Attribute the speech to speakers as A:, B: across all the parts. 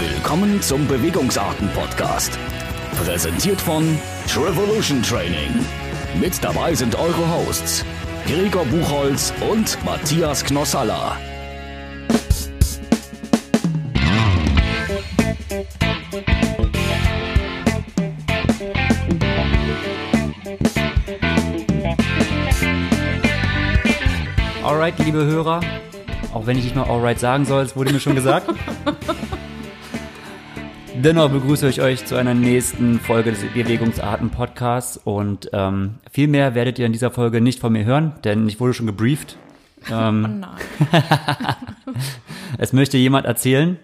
A: Willkommen zum Bewegungsarten-Podcast. Präsentiert von Trevolution Training. Mit dabei sind eure Hosts Gregor Buchholz und Matthias Knossalla.
B: Alright, liebe Hörer, auch wenn ich nicht mal alright sagen soll, es wurde mir schon gesagt. Dennoch begrüße ich euch zu einer nächsten Folge des Bewegungsarten Podcasts und ähm, viel mehr werdet ihr in dieser Folge nicht von mir hören, denn ich wurde schon gebrieft. Ähm,
C: Oh nein.
B: es möchte jemand erzählen.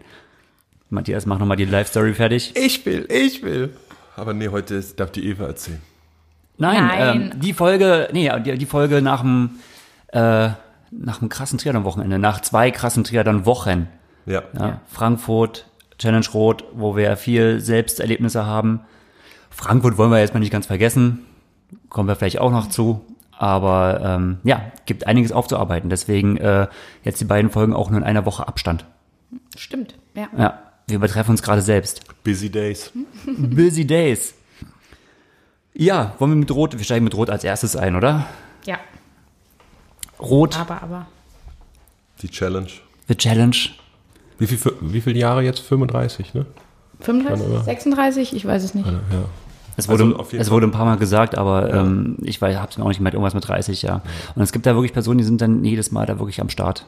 B: Matthias, mach nochmal die Live-Story fertig.
D: Ich will, ich will. Aber nee, heute ist- darf die Eva erzählen.
B: Nein,
C: Nein.
B: Ähm, die Folge, nee, die, die Folge nach dem, äh, nach dem krassen Triathlon-Wochenende, nach zwei krassen Triathlon-Wochen.
D: Ja.
B: Ja, Frankfurt, Challenge Rot, wo wir viel Selbsterlebnisse haben. Frankfurt wollen wir jetzt mal nicht ganz vergessen. Kommen wir vielleicht auch noch zu. Aber ähm, ja, gibt einiges aufzuarbeiten. Deswegen äh, jetzt die beiden Folgen auch nur in einer Woche Abstand.
C: Stimmt, ja.
B: Ja, wir übertreffen uns gerade selbst.
D: Busy Days.
B: Busy Days. Ja, wollen wir mit Rot, wir steigen mit Rot als erstes ein, oder?
C: Ja,
B: Rot,
C: aber, aber.
D: Die Challenge.
B: the Challenge.
D: Wie, viel, wie viele Jahre jetzt? 35, ne?
C: 35, 36, ich weiß es nicht.
D: Ja.
B: Es wurde,
D: Also
B: es wurde ein paar Mal gesagt, aber ähm, ich weiß, hab's mir auch nicht gemerkt, irgendwas mit 30, ja. Und es gibt da wirklich Personen, die sind dann jedes Mal da wirklich am Start.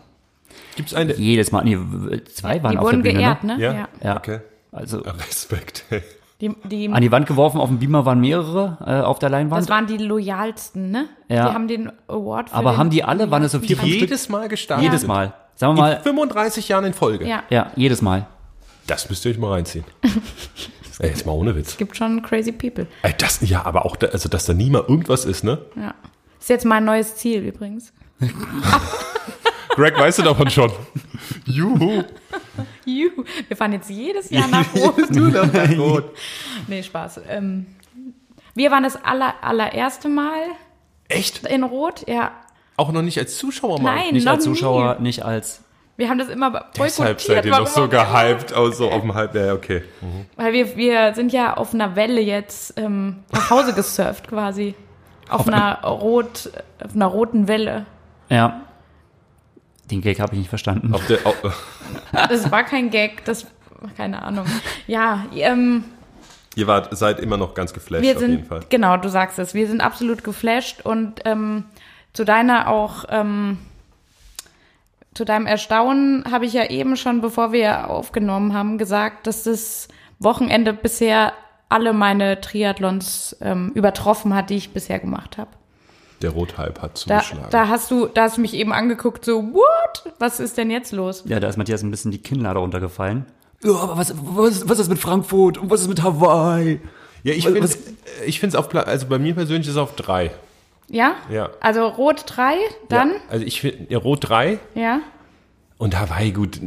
D: Gibt's eine?
B: Jedes Mal, nee, zwei waren
C: Die
B: auf
C: wurden
B: der Bühne,
C: geehrt,
B: ne?
C: ne?
D: Ja?
B: Ja.
D: Okay.
B: Also
D: Respekt.
C: Die, die,
B: an die Wand geworfen, auf dem Beamer waren mehrere äh, auf der Leinwand.
C: das waren die loyalsten, ne?
B: Ja.
C: Die haben den Award für
B: aber
C: den
B: haben die alle, waren es so vier, fünf Stück?
D: Jedes Mal gestartet.
B: Jedes Mal. Sagen wir
D: In
B: mal,
D: 35 Jahren in Folge.
C: Ja,
B: ja, jedes Mal.
D: Das müsst ihr euch mal reinziehen. Ey, jetzt mal ohne Witz.
C: gibt schon crazy people.
D: Ey, das, ja, aber auch, da, also, dass da nie mal irgendwas ist, ne?
C: Ja. Ist jetzt mein neues Ziel übrigens.
D: Greg, weißt du davon schon? Juhu.
C: Juhu. Wir fahren jetzt jedes Jahr nach Rot.
D: du nach Rot.
C: nee, Spaß. Ähm, wir waren das aller, allererste Mal
D: Echt?
C: in Rot, ja.
D: Auch noch nicht als Zuschauer mal?
C: Nein,
B: Nicht
C: noch
B: als Zuschauer,
C: nie.
B: nicht als.
C: Wir haben das immer boykottiert.
D: Deshalb seid ihr noch so
C: auch
D: gehypt, also auf dem Hype. Ja, okay.
C: Weil wir, wir sind ja auf einer Welle jetzt ähm, nach Hause gesurft quasi. Auf, einer rot, auf einer roten Welle.
B: Ja. Den Gag habe ich nicht verstanden.
D: Auf der, auf,
C: Das war kein Gag, das keine Ahnung. Ja, ähm,
D: ihr wart, seid immer noch ganz geflasht
C: wir
D: auf jeden
C: sind
D: Fall.
C: genau, du sagst es, wir sind absolut geflasht und ähm, zu deiner auch ähm, zu deinem Erstaunen habe ich ja eben schon, bevor wir aufgenommen haben, gesagt, dass das Wochenende bisher alle meine Triathlons ähm, übertroffen hat, die ich bisher gemacht habe.
D: Der Rothype hat
C: Da,
D: zugeschlagen.
C: da hast du, da hast du mich eben angeguckt, so, what? Was ist denn jetzt los?
B: Ja, da ist Matthias ein bisschen die Kinnlade runtergefallen. Ja, aber was, was, was ist mit Frankfurt und was ist mit Hawaii?
D: ja, ich finde es auf also bei mir persönlich ist es auf drei.
C: Ja?
D: Ja.
C: Also Rot 3, dann?
D: Ja, also ich finde ja, Rot drei
C: Ja.
D: und Hawaii gut.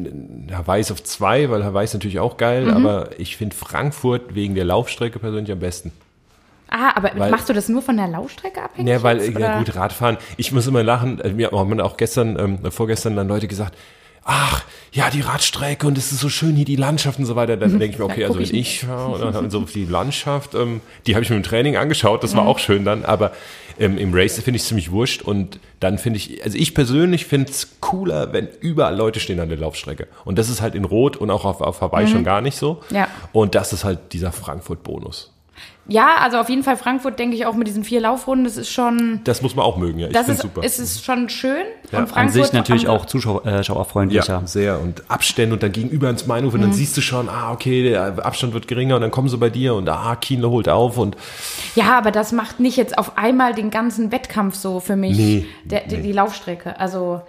D: Hawaii ist auf zwei, weil Hawaii ist natürlich auch geil,
C: Mhm.
D: aber ich finde Frankfurt wegen der Laufstrecke persönlich am besten.
C: Ah, aber
D: Weil-
C: machst du das nur von der Laufstrecke abhängig?
D: Ja, weil,
C: jetzt,
D: ja gut, Radfahren. Ich muss immer lachen. äh, Mir haben auch gestern, ähm, vorgestern dann Leute gesagt, ach, ja, die Radstrecke und es ist so schön hier, die Landschaft und so weiter. Dann denke ich mir, okay, also wenn
C: ich
D: und dann so die Landschaft, ähm, die habe ich mir im Training angeschaut, das war auch schön dann, aber ähm, im Race finde ich es ziemlich wurscht und dann finde ich, also ich persönlich finde es cooler, wenn überall Leute stehen an der Laufstrecke. Und das ist halt in Rot und auch auf, auf Hawaii schon gar nicht so.
C: Ja.
D: Und das ist halt dieser Frankfurt-Bonus.
C: Ja, also auf jeden Fall Frankfurt, denke ich, auch mit diesen vier Laufrunden, das ist schon,
D: Das muss man auch mögen, ja. Ich
C: das
D: finde
C: ist,
D: super.
C: es ist schon schön.
D: Ja,
C: und
D: an
C: Frankfurt
B: An sich natürlich auch Zuschauer, äh.
D: Ja, sehr. Und Abstände und dann gegenüber ins Meinhof
C: Mhm.
D: und dann siehst du schon, ah, okay, der Abstand wird geringer und dann kommen sie bei dir und ah, Kienle holt auf und
C: Ja, aber das macht nicht jetzt auf einmal den ganzen Wettkampf so für mich.
D: Nee,
C: der, die, die Laufstrecke. Also,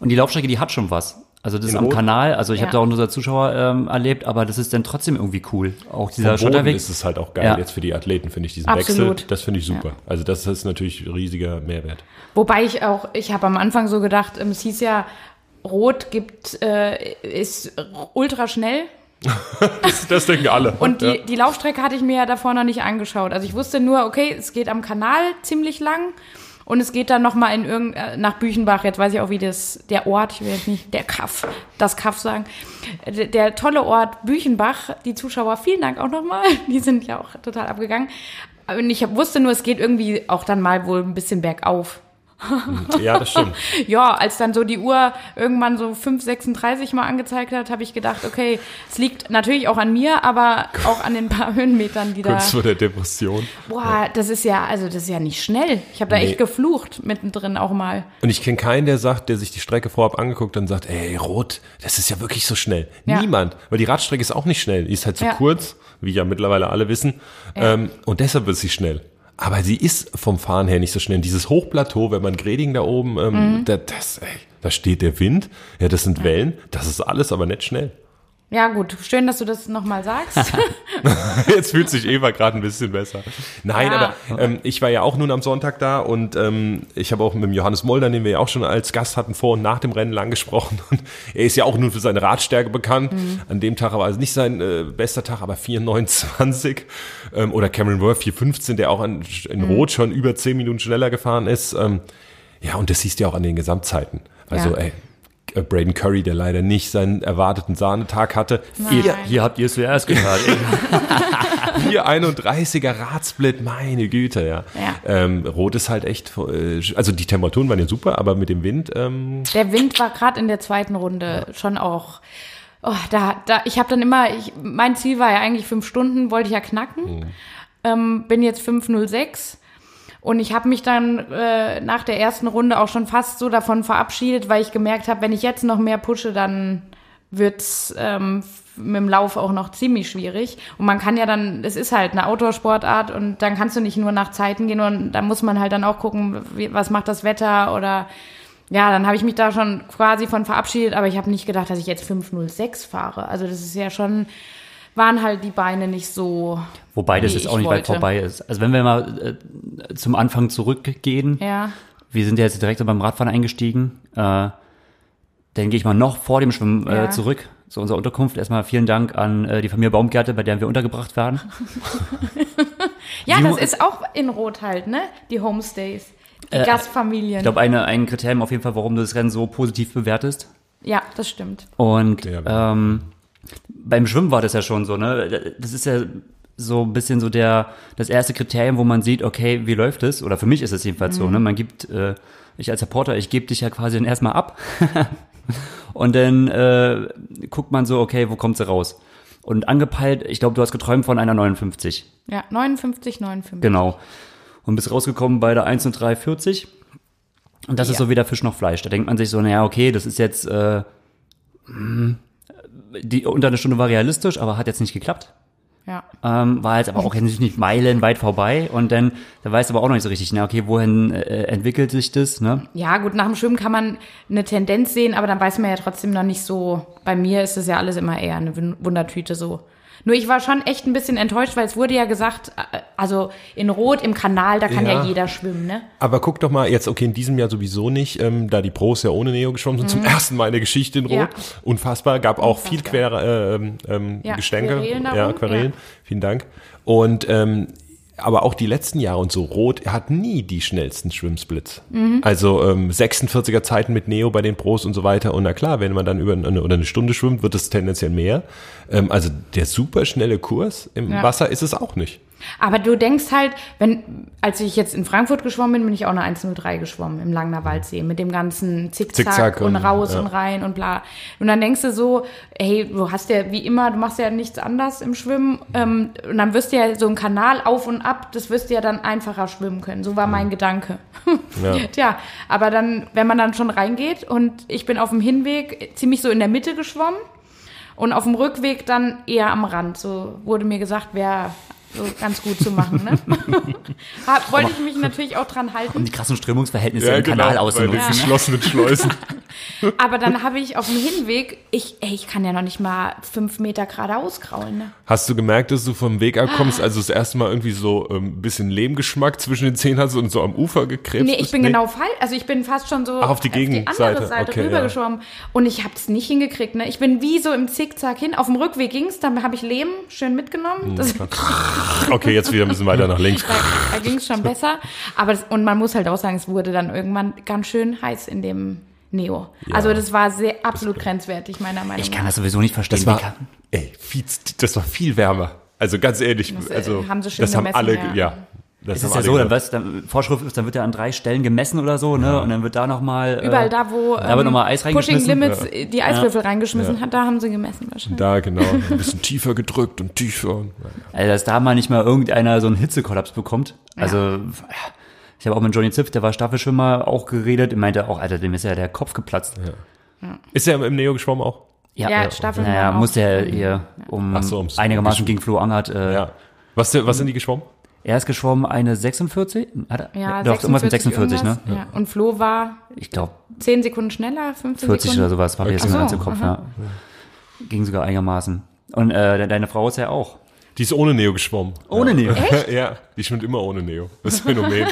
B: Und die Laufstrecke, die hat schon was. Also das ist am
D: Rot?
B: Kanal, also ich
C: Ja.
B: habe da auch nur als Zuschauer ähm, erlebt, aber das ist dann trotzdem irgendwie cool. Auch dieser
D: vom Boden
B: Schotterweg.
D: ist es halt auch geil
B: Ja.
D: jetzt für die Athleten, finde ich, diesen
C: Absolut.
D: Wechsel. Das finde ich super. Also das ist natürlich ein riesiger Mehrwert.
C: wobei ich auch, ich habe am Anfang so gedacht, ähm, es hieß ja, Rot gibt, äh, ist ultra schnell.
D: Das, das denken alle.
C: Und die,
D: ja.
C: die Laufstrecke hatte ich mir ja davor noch nicht angeschaut. Also ich wusste nur, okay, es geht am Kanal ziemlich lang Und es geht dann nochmal in irgend, äh, nach Büchenbach, jetzt weiß ich auch, wie das, der Ort, ich will jetzt nicht der Kaff, das Kaff sagen, der, der tolle Ort Büchenbach, die Zuschauer, vielen Dank auch nochmal, die sind ja auch total abgegangen. Und ich wusste nur, es geht irgendwie auch dann mal wohl ein bisschen bergauf.
D: Ja, das stimmt.
C: Ja, als dann so die Uhr irgendwann so 5,36 mal angezeigt hat, habe ich gedacht, okay, es liegt natürlich auch an mir, aber auch an den paar Höhenmetern, die da.
D: Kurz vor der Depression.
C: Boah, das ist ja, also das ist ja nicht schnell. Ich habe da
D: Nee.
C: echt geflucht mittendrin auch mal.
D: Und ich kenne keinen, der sagt, der sich die Strecke vorab angeguckt hat und sagt, ey, Rot, das ist ja wirklich so schnell.
C: Ja.
D: Niemand. Weil die Radstrecke ist auch nicht schnell. Die ist halt zu
C: Ja.
D: kurz, wie ja mittlerweile alle wissen. Ähm, und deshalb wird sie schnell. Aber sie ist vom Fahren her nicht so schnell. Dieses Hochplateau, wenn man Greding da oben, ähm,
C: Mhm.
D: da, das, ey, da steht der Wind, ja, das sind Wellen, das ist alles, aber nicht schnell.
C: Ja, gut, schön, dass du das nochmal sagst.
D: Jetzt fühlt sich Eva gerade ein bisschen besser. Nein,
C: Ja.
D: aber ähm, ich war ja auch nun am Sonntag da und ähm, ich habe auch mit dem Johannes Molder, den wir ja auch schon als Gast hatten, vor und nach dem Rennen lang gesprochen. Und er ist ja auch nun für seine Radstärke bekannt. An dem Tag war also nicht sein äh, bester Tag, aber 4,29. Ähm, oder Cameron Worth 4,15, der auch an, in Rot schon über 10 Minuten schneller gefahren ist. Ähm, ja, und das siehst du ja auch an den Gesamtzeiten. Also,
C: Ja.
D: ey, Braden Curry, der leider nicht seinen erwarteten Sahnetag hatte.
C: Nein.
B: Hier, hier habt ihr es zuerst gehört.
D: 431er Radsplit, meine Güte, ja.
C: Ja.
D: Ähm, Rot ist halt echt, äh, also die Temperaturen waren ja super, aber mit dem Wind, ähm,
C: Der Wind war gerade in der zweiten Runde schon auch. Oh, da, da, ich habe dann immer, ich, mein Ziel war ja eigentlich fünf Stunden, wollte ich ja knacken. Ähm, bin jetzt 5.06 und ich habe mich dann äh, nach der ersten Runde auch schon fast so davon verabschiedet, weil ich gemerkt habe, wenn ich jetzt noch mehr pushe, dann wird's ähm, mit dem Lauf auch noch ziemlich schwierig. Und man kann ja dann, es ist halt eine Outdoor-Sportart und dann kannst du nicht nur nach Zeiten gehen und da muss man halt dann auch gucken, wie, was macht das Wetter oder ja, dann habe ich mich da schon quasi von verabschiedet, aber ich habe nicht gedacht, dass ich jetzt 506 fahre. Also das ist ja schon, waren halt die Beine nicht so.
B: Wobei das
C: wie
B: jetzt auch nicht weit
C: wollte.
B: vorbei ist. Also wenn wir mal äh, zum Anfang zurückgehen,
C: Ja,
B: wir sind ja jetzt direkt beim Radfahren eingestiegen, äh, dann gehe ich mal noch vor dem Schwimmen äh,
C: Ja.
B: zurück zu unserer Unterkunft. Erstmal vielen Dank an äh, die Familie Baumgärte, bei der wir untergebracht werden.
C: ja das ist auch in Rot halt, ne? Die Homestays, die
B: Äh,
C: Gastfamilien.
B: Ich glaube, eine, ein Kriterium auf jeden Fall, warum du das Rennen so positiv bewertest.
C: ja, das stimmt.
B: Und
D: Ja.
B: ähm, beim Schwimmen war das ja schon so, ne? Das ist ja so ein bisschen so der das erste Kriterium, wo man sieht, okay, wie läuft es? Oder für mich ist es jedenfalls so, ne? Man gibt, äh, ich als Reporter, ich gebe dich ja quasi dann erstmal ab. Und dann äh, guckt man so, okay, wo kommt sie raus? Und angepeilt, ich glaube, du hast geträumt von einer 59.
C: Ja, 59, 59.
B: Genau. Und bist rausgekommen bei der 1 und 3,40. Und das ist
C: Ja.
B: so wie der Fisch noch Fleisch. Da denkt man sich so, naja, okay, das ist jetzt, äh, hm, die unter einer Stunde war realistisch, aber hat jetzt nicht geklappt.
C: Ja.
B: Ähm, war jetzt aber auch jetzt nicht meilenweit vorbei. Und dann, da weißt du aber auch noch nicht so richtig, na, okay, wohin äh, entwickelt sich das, ne?
C: Ja, gut, nach dem Schwimmen kann man eine Tendenz sehen, aber dann weiß man ja trotzdem noch nicht so. Bei mir ist es ja alles immer eher eine Wun- Wundertüte so. Nur ich war schon echt ein bisschen enttäuscht, weil es wurde ja gesagt, äh, also in Rot im Kanal, da kann ja,
D: Ja.
C: jeder schwimmen, ne?
D: aber guck doch mal, jetzt, okay, in diesem Jahr sowieso nicht, ähm, da die Pros ja ohne Neo geschwommen sind, zum ersten Mal in der Geschichte in Rot.
C: Mhm. Ja.
D: Unfassbar, gab auch viel
C: Unfassbar.
D: quer, äh, ähm, ähm,
C: Ja,
D: Gestänke.
C: Querelen
D: ja,
C: darum,
D: Querelen.
C: ja.
D: Vielen Dank. Und, ähm, aber auch die letzten Jahre und so, Rot hat nie die schnellsten Schwimmsplits.
C: Mhm.
D: Also ähm, 46er Zeiten mit Neo bei den Pros und so weiter. Und na klar, wenn man dann über eine, oder eine Stunde schwimmt, wird es tendenziell mehr. Ähm, also der superschnelle Kurs im
C: Ja.
D: Wasser ist es auch nicht.
C: Aber du denkst halt, wenn, als ich jetzt in Frankfurt geschwommen bin, bin ich auch eine 103 geschwommen im Langner Waldsee mit dem ganzen Zickzack,
D: Zickzack
C: und
D: und-
C: raus
D: ja.
C: und rein und bla. Und dann denkst du so, hey, du hast ja wie immer, du machst ja nichts anders im Schwimmen ähm, und dann wirst du ja so ein Kanal auf und ab, das wirst du ja dann einfacher schwimmen können. So war mein Gedanke.
D: Ja.
C: Tja, aber dann, wenn man dann schon reingeht und ich bin auf dem Hinweg ziemlich so in der Mitte geschwommen und auf dem Rückweg dann eher am Rand. So wurde mir gesagt, wäre so ganz gut zu machen. Ne? Hab- Wollte ich mich natürlich auch dran
B: Um
C: halten.
B: die krassen Strömungsverhältnisse im Kanal
D: bei
B: auszunutzen. Ne?
D: geschlossenen Schleusen.
C: Aber dann habe ich auf dem Hinweg, ich, ey, ich kann ja noch nicht mal fünf Meter geradeaus kraulen. Ne?
D: Hast du gemerkt, dass du vom Weg abkommst, also das erste Mal irgendwie so ein ähm, bisschen Lehmgeschmack zwischen den Zähnen hast und so am Ufer gekrebst
C: Nee, ich
D: bist?
C: bin genau falsch. Also ich bin fast schon so
D: Ach, auf die Gegenseite.
C: andere Seite
D: Okay,
C: rübergeschwommen. Und ich habe es nicht hingekriegt. Ne? Ich bin wie so im Zickzack hin. Auf dem Rückweg ging's, dann habe ich Lehm schön
D: Hm,
C: mitgenommen. Das,
D: Okay, jetzt wieder ein bisschen weiter nach links.
C: da da ging es schon besser. Aber das, und man muss halt auch sagen, es wurde dann irgendwann ganz schön heiß in dem Neo. Also das war sehr absolut grenzwertig, meiner Meinung
B: Ich
C: nach.
B: kann das sowieso nicht verstehen.
D: Das war, ey, viel, das war viel wärmer. Also ganz ehrlich,
C: Das, äh,
D: also
C: haben sie schön
D: das haben alle,
C: ja.
D: ja. Das
B: ist ja so, dann, dann Vorschrift ist, dann wird er an drei Stellen gemessen oder so, ne? Und dann wird da nochmal.
C: Überall da, wo
B: da wird
C: ähm,
B: nochmal Eis
C: Pushing
B: reingeschmissen.
C: Limits äh, die Eiswürfel reingeschmissen hat, da haben sie gemessen wahrscheinlich.
D: Da, genau. Ein bisschen tiefer gedrückt und tiefer. Und,
B: Also, dass da mal nicht mal irgendeiner so einen Hitzekollaps bekommt. Also, ich habe auch mit Johnny Ziff, der war Staffelschwimmer, auch geredet. Er meinte auch, Alter, dem ist ja der Kopf geplatzt.
D: ist er im Neo geschwommen auch?
C: Ja, Staffeln
B: Naja,
C: waren auch.
B: musste er hier um
D: so,
B: einigermaßen gegen Flo Angert. Äh,
D: Ja. Was, was sind die geschwommen?
B: Er ist geschwommen eine 46? Hat er?
C: Ja,
B: doch, irgendwas mit 46, ne?
C: Ja. Und Flo war
B: Ich glaube,
C: 10 Sekunden schneller, 15
B: 40
C: Sekunden.
B: oder sowas, war mir jetzt
C: so,
B: ganz im Kopf, ja. Ging sogar einigermaßen. Und äh, de- deine Frau ist ja auch.
D: Die ist ohne Neo geschwommen.
B: Ohne Neo.
D: ja, die schwimmt immer ohne Neo. Das Phänomen.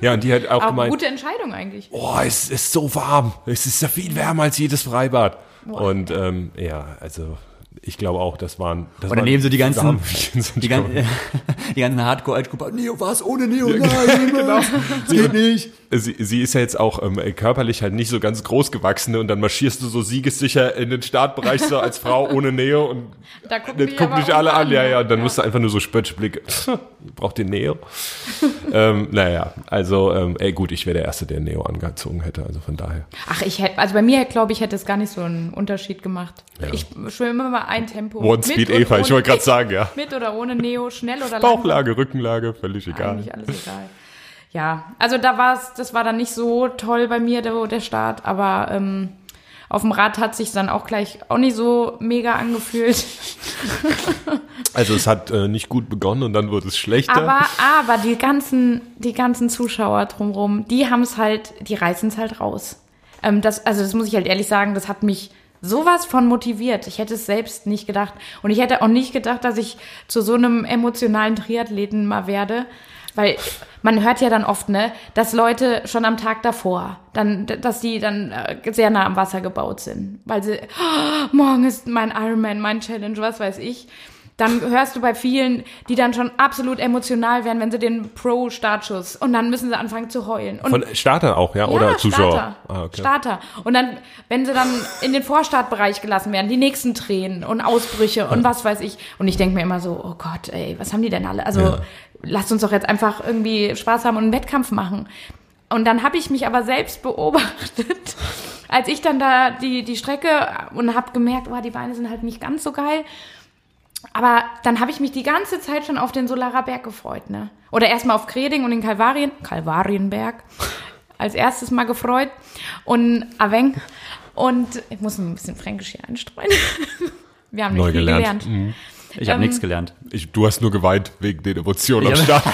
D: ja, und die hat auch
C: Aber
D: gemeint,
C: gute Entscheidung eigentlich.
D: oh, es ist so warm. Es ist ja viel wärmer als jedes Freibad. Und ähm, ja, also ich glaube auch, das waren. Das
B: Und daneben so die ganzen, die, gan die ganzen Hardcore-Altgruppe, Neo, was? Ohne Neo? Nein, genau. Das geht nicht.
D: Sie, sie ist ja jetzt auch ähm, körperlich halt nicht so ganz groß gewachsen ne? und dann marschierst du so siegessicher in den Startbereich so als Frau ohne Neo und
C: Da gucken
D: das
C: die
D: gucken
C: aber
D: dich alle
C: auch
D: an, ja,
C: an,
D: ja, und dann
C: ja.
D: musst du einfach nur so Spöttblick, braucht den Neo. ähm, naja, also, ähm, ey gut, ich wäre der Erste, der Neo angezogen hätte, also von daher.
C: Ach, ich hätte, also bei mir glaube ich, hätte es gar nicht so einen Unterschied gemacht. Ich schwimme immer mal ein Tempo.
D: One Speed Eva, ich wollte gerade sagen, ja.
C: Mit oder ohne Neo, schnell oder lang.
D: Bauchlage, Rückenlage, völlig egal.
C: Eigentlich alles egal. Ja, also da war es, das war dann nicht so toll bei mir, der, der Start, aber ähm, auf dem Rad hat sich dann auch gleich auch nicht so mega angefühlt.
D: Also es hat äh, nicht gut begonnen und dann wurde es schlechter.
C: Aber, aber die ganzen, die ganzen Zuschauer drumherum, die haben es halt, die reißen es halt raus. Ähm, das, also das muss ich halt ehrlich sagen, das hat mich sowas von motiviert. Ich hätte es selbst nicht gedacht. Und ich hätte auch nicht gedacht, dass ich zu so einem emotionalen Triathleten mal werde. Weil man hört ja dann oft, ne, dass Leute schon am Tag davor, dann, dass die dann äh, sehr nah am Wasser gebaut sind. Weil sie, oh, morgen ist mein Ironman, mein Challenge, was weiß ich dann hörst du bei vielen, die dann schon absolut emotional werden, wenn sie den Pro-Startschuss und dann müssen sie anfangen zu heulen. Und
D: Von Starter auch, ja?
C: ja,
D: Oder Zuschauer?
C: Starter.
D: Ah, okay.
C: Starter. Und dann, wenn sie dann in den Vorstartbereich gelassen werden, die nächsten Tränen und Ausbrüche und was weiß ich. Und ich denke mir immer so, oh Gott, ey, was haben die denn alle? Also
D: Ja.
C: lasst uns doch jetzt einfach irgendwie Spaß haben und einen Wettkampf machen. Und dann habe ich mich aber selbst beobachtet, als ich dann da die, die Strecke und habe gemerkt, oh, die Beine sind halt nicht ganz so geil. Aber dann habe ich mich die ganze Zeit schon auf den Solarer Berg gefreut, ne? Oder erstmal auf Kreding und den Kalvarien, Kalvarienberg, als erstes mal gefreut. Und Aveng. Und ich muss ein bisschen Fränkisch hier einstreuen. Wir haben nicht
D: Neu
C: viel
D: gelernt.
C: gelernt.
B: Ich habe
C: Ähm,
B: nichts gelernt.
D: Ich, du hast nur geweint wegen den Emotionen am
B: Ich
D: Start.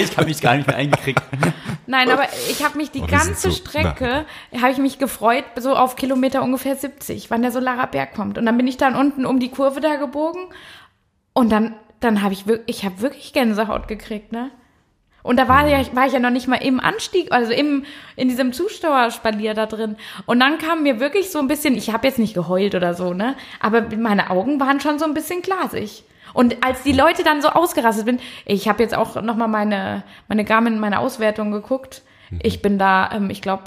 B: ich habe mich gar nicht mehr eingekriegt.
C: Nein, aber ich habe mich die
D: Oh,
C: ganze
D: so-
C: Strecke, habe ich mich gefreut, so auf Kilometer ungefähr 70, wann der Solarer Berg kommt. Und dann bin ich dann unten um die Kurve da gebogen und dann, dann habe ich wirklich, ich habe wirklich Gänsehaut gekriegt, ne? Und da war, ja, war ich ja noch nicht mal im Anstieg, also im, in diesem Zuschauerspalier da drin. Und dann kam mir wirklich so ein bisschen, ich habe jetzt nicht geheult oder so, ne? Aber meine Augen waren schon so ein bisschen glasig. Und als die Leute dann so ausgerastet sind, ich habe jetzt auch nochmal meine, meine Garmin, meine Auswertung geguckt. Ich bin da, ähm, ich glaube,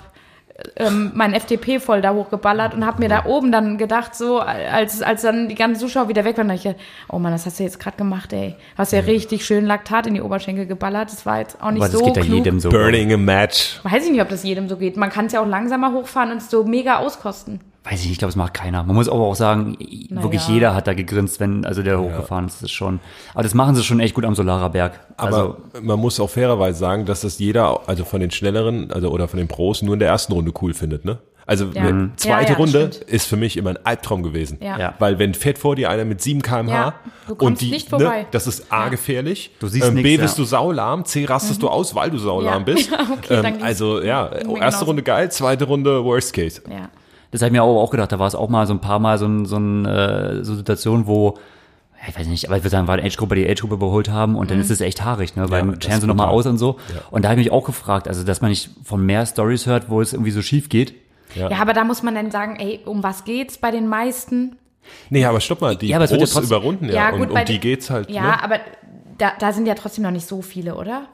C: ähm, mein FDP voll da hochgeballert und habe mir da oben dann gedacht, so als, als dann die ganzen Zuschauer wieder weg waren, dachte ich, oh Mann, das hast du jetzt gerade gemacht, ey. Hast ja richtig schön Laktat in die Oberschenkel geballert. Das war jetzt auch nicht
B: Aber das
C: so
B: geht ja
C: klug.
B: jedem so.
D: Burning a Match.
C: Weiß ich nicht, ob das jedem so geht. Man kann es ja auch langsamer hochfahren und es so mega auskosten.
B: Weiß ich nicht, ich glaube, das macht keiner. Man muss aber auch sagen, wirklich
C: ja.
B: jeder hat da gegrinst, wenn also der hochgefahren ist. Das ist schon. Aber das machen sie schon echt gut am Solarer Berg.
D: Aber
B: also,
D: man muss auch fairerweise sagen, dass das jeder, also von den schnelleren, also oder von den Pros, nur in der ersten Runde cool findet, ne? Also
C: Ja.
D: eine
C: Mhm.
D: zweite
C: Ja, ja,
D: Runde
C: stimmt.
D: ist für mich immer ein Albtraum gewesen.
C: Ja.
B: Ja.
D: Weil wenn fährt vor dir einer mit 7 km/h
C: Ja,
D: und die,
C: nicht vorbei.
D: Ne, das ist A gefährlich.
B: Du siehst
D: ähm, B
B: nichts,
D: bist
B: ja.
D: du saulahm, C rastest du aus, weil du saulahm
C: Ja.
D: bist.
C: Ja, okay,
D: ähm, also ja, erste
C: genauso.
D: Runde geil, zweite Runde Worst Case.
C: Ja.
B: Das habe ich mir auch, auch gedacht. Da war es auch mal so ein paar Mal so, ein, so, ein, äh, so Situation, wo ja, ich weiß nicht, aber ich würde sagen, war eine Age-Gruppe, die Age-Gruppe überholt haben und dann ist es echt haarig, ne? Weil
D: Ja,
B: ja, scheren sie nochmal aus und so. Und da habe ich mich auch gefragt, also dass man nicht von mehr Stories hört, wo es irgendwie so schief geht.
D: Ja.
C: Ja, aber da muss man dann sagen, ey, um was geht's bei den meisten?
D: Nee, aber stopp mal, die
B: Ja, aber es wird ja trotzdem-
D: über Runden, ja, und
C: bei
D: um die geht's halt.
C: Ja,
D: ne?
C: aber da, da sind ja trotzdem noch nicht so viele, oder?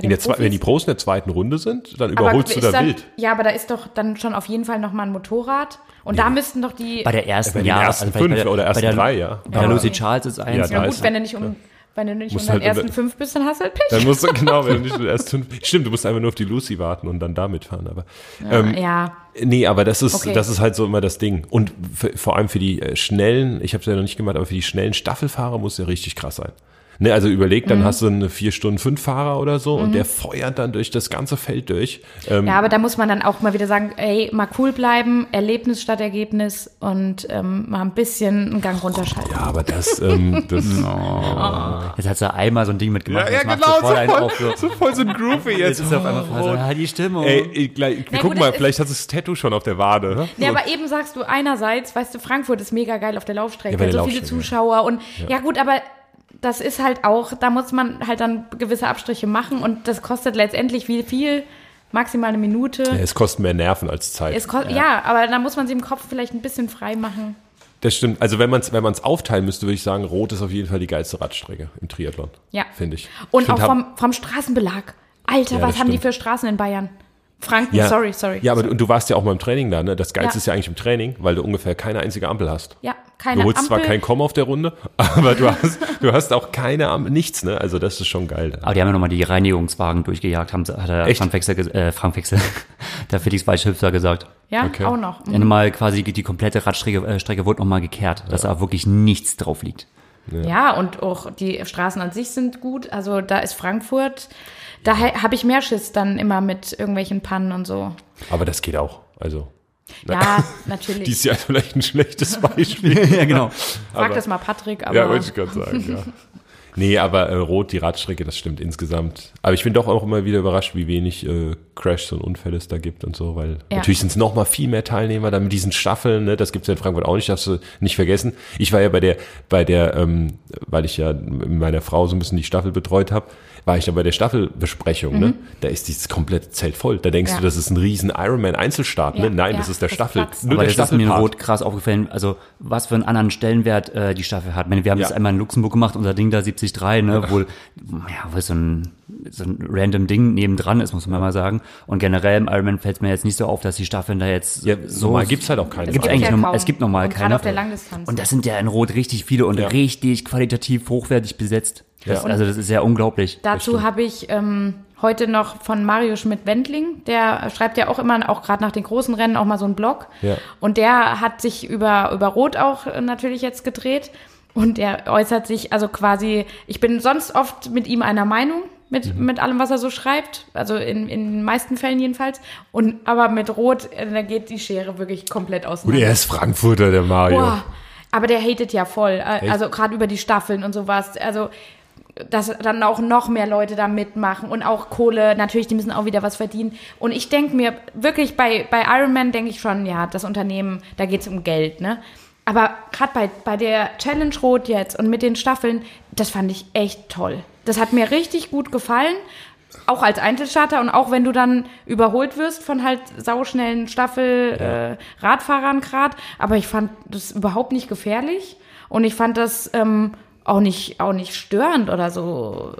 C: Bei
D: in
C: den
D: der zwei, wenn
C: Profis?
D: die Pros in der zweiten Runde sind, dann überholst du da
C: dann,
D: wild.
C: Ja, aber da ist doch dann schon auf jeden Fall noch mal ein Motorrad. Und da müssten doch die.
B: Bei der ersten,
D: Bei den
B: ja.
D: ersten
B: vielleicht
D: fünf
B: bei der,
D: oder ersten
B: bei der,
D: drei, ja.
B: Bei der
C: Ja.
B: Lucy Charles ist eins.
D: Ja,
C: ja gut,
D: ist-
C: wenn du nicht um, wenn du nicht
D: Musst
C: unter den
D: halt
C: ersten
D: über-
C: fünf bist, dann hast du halt Pech.
D: Dann musst du, genau, wenn du nicht erst fünf, stimmt, du musst einfach nur auf die Lucy warten und dann da mitfahren, aber. ähm,
C: ja.
D: Nee, aber das ist,
C: Okay.
D: das ist halt so immer das Ding. Und für, vor allem für die äh, schnellen, ich habe es ja noch nicht gemacht, aber für die schnellen Staffelfahrer muss ja richtig krass sein. Ne, also überleg,
C: Mhm.
D: dann hast du eine vier Stunden fünf Fahrer oder so und der feuert dann durch das ganze Feld durch. Ähm,
C: Ja, aber da muss man dann auch mal wieder sagen, ey, mal cool bleiben, Erlebnis statt Ergebnis und ähm, mal ein bisschen einen Gang runterschalten.
D: ja, aber das, ähm, das
B: Jetzt hat sie einmal so ein Ding mitgemacht.
D: ja, ja, genau,
B: so voll
D: voll,
B: auf. So.
D: so voll so ein Groovy jetzt.
B: Jetzt ist auf einmal voll so, ah, die Stimmung.
D: Ey, ich, gleich,
C: Na
D: guck
C: gut,
D: mal, vielleicht hast du das Tattoo schon auf der Wade. Ne?
C: Ja, aber eben sagst du einerseits, weißt du, Frankfurt ist mega geil auf der Laufstrecke,
D: Ja, der
C: so viele
D: Laufstrecke,
C: Zuschauer und ja. gut, aber das ist halt auch, da muss man halt dann gewisse Abstriche machen und das kostet letztendlich wie viel? Maximal eine Minute.
D: ja, es kostet mehr Nerven als Zeit.
C: Es kost, ja. aber da muss man sich im Kopf vielleicht ein bisschen frei machen.
D: Das stimmt. Also wenn man es wenn man's aufteilen müsste, würde ich sagen, Rot ist auf jeden Fall die geilste Radstrecke im Triathlon.
C: Ja.
D: Finde ich.
C: Und
D: ich find,
C: auch vom, vom Straßenbelag. Alter,
D: Ja,
C: was haben die
D: stimmt.
C: für Straßen in Bayern? Franken,
D: ja,
C: sorry, sorry.
D: Ja, aber du, und du warst ja auch mal im Training da, ne? Das Geilste
C: Ja.
D: ist ja eigentlich im Training, weil du ungefähr keine einzige Ampel hast.
C: ja, keine
D: du holst
C: Ampel.
D: zwar kein Komma auf der Runde, aber du hast, du hast auch keine Ampel, nichts, ne? Also das ist schon geil.
B: Aber die haben ja nochmal die Reinigungswagen durchgejagt, haben, hat der
D: Echt?
B: Frank Wechsel, äh, Frank Wechsel, der Felix Weichhüpfer gesagt.
C: ja,
D: Okay.
C: auch noch.
B: Ja, nochmal quasi die komplette Radstrecke äh, Strecke wurde nochmal gekehrt, dass da wirklich nichts drauf liegt.
C: Ja, und auch die Straßen an sich sind gut. Also da ist Frankfurt, da habe ich mehr Schiss dann immer mit irgendwelchen Pannen und so.
D: Aber das geht auch. Also
C: Ja, natürlich.
D: dies Jahr vielleicht ein schlechtes Beispiel.
B: ja, genau.
C: Frag das mal Patrick, aber
D: ja, wollte ich gerade sagen, ja. Nee, aber äh, Rot, die Radstrecke, das stimmt insgesamt. Aber ich bin doch auch immer wieder überrascht, wie wenig äh, Crashs und Unfälle es da gibt und so, weil
C: Ja.
D: natürlich sind es noch mal viel mehr Teilnehmer da mit diesen Staffeln, ne? das gibt's ja in Frankfurt auch nicht, darfst du nicht vergessen. Ich war ja bei der, bei der, ähm, weil ich ja mit meiner Frau so ein bisschen die Staffel betreut habe, war ich da bei der Staffelbesprechung, ne? Da ist dieses komplette Zelt voll. Da denkst
C: Mhm. Ja.
D: du, das ist ein riesen Ironman-Einzelstart,
C: Ja,
D: ne? Nein,
C: ja,
D: das ist der
C: das
D: Staffel.
C: platzt.
D: Nur
B: Aber
D: der
B: das ist mir. Rot krass aufgefallen, also was für einen anderen Stellenwert äh, die Staffel hat. Ich meine, wir haben
D: Ja.
B: das einmal in Luxemburg gemacht, unser Ding da 73, ne, wo, ja, wo so ein, so ein random Ding nebendran ist, muss man mal sagen. Und generell im Ironman fällt mir jetzt nicht so auf, dass die Staffeln da jetzt
D: Ja,
B: so
D: normal gibt's halt auch keine.
C: Es
B: Gibt eigentlich
C: ja
B: noch, es gibt normal
C: Und gerade
B: keine.
C: auf der Langdistanz.
B: Und das sind ja in Rot richtig viele und
D: Ja.
B: richtig qualitativ hochwertig besetzt. Das,
D: Ja.
B: Also das ist ja unglaublich.
C: Dazu habe ich ähm, heute noch von Mario Schmidt-Wendling, der schreibt ja auch immer, auch gerade nach den großen Rennen, auch mal so einen Blog.
D: Ja.
C: Und der hat sich über, über Rot auch äh, natürlich jetzt gedreht. Und der äußert sich, also quasi, ich bin sonst oft mit ihm einer Meinung, mit,
D: Mhm.
C: mit allem, was er so schreibt. Also in, in den meisten Fällen jedenfalls. Und aber mit Rot, äh, da geht die Schere wirklich komplett
D: Und
C: auseinander.
D: er ist Frankfurter, der Mario.
C: Boah, aber der hatet ja voll. Äh, Also gerade über die Staffeln und sowas. Also dass dann auch noch mehr Leute da mitmachen und auch Kohle, natürlich, die müssen auch wieder was verdienen. Und ich denke mir, wirklich bei, bei Iron Man denke ich schon, ja, das Unternehmen, da geht es um Geld, ne? Aber gerade bei, bei der Challenge Rot jetzt und mit den Staffeln, das fand ich echt toll. Das hat mir richtig gut gefallen. Auch als Einzelstarter und auch wenn du dann überholt wirst von halt sauschnellen Staffel äh, Radfahrern grad. Aber ich fand das überhaupt nicht gefährlich und ich fand das ähm, auch nicht auch nicht störend oder so.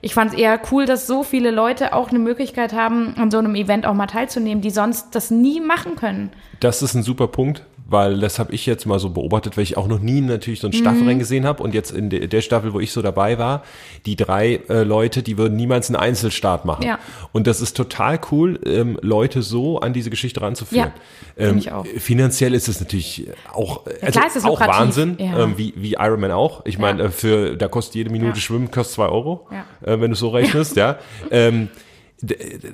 C: Ich fand es eher cool, dass so viele Leute auch eine Möglichkeit haben, an so einem Event auch mal teilzunehmen, die sonst das nie machen können.
D: Das ist ein super Punkt, weil das habe ich jetzt mal so beobachtet, weil ich auch noch nie natürlich so ein
C: Mhm.
D: Staffelrennen gesehen habe und jetzt in de, der Staffel, wo ich so dabei war, die drei äh, Leute, die würden niemals einen Einzelstart machen.
C: Ja.
D: Und das ist total cool, ähm, Leute so an diese Geschichte ranzuführen.
C: Ja,
D: ähm,
C: ich auch.
D: Finanziell ist es natürlich auch, äh, also
C: klar ist
D: auch
C: lukrativ,
D: Wahnsinn,
C: ja.
D: ähm, wie, wie Ironman auch. Ich meine,
C: Ja.
D: äh, für da kostet jede Minute
C: Ja.
D: Schwimmen kostet zwei Euro,
C: Ja.
D: äh, wenn du so rechnest, ja. Ähm,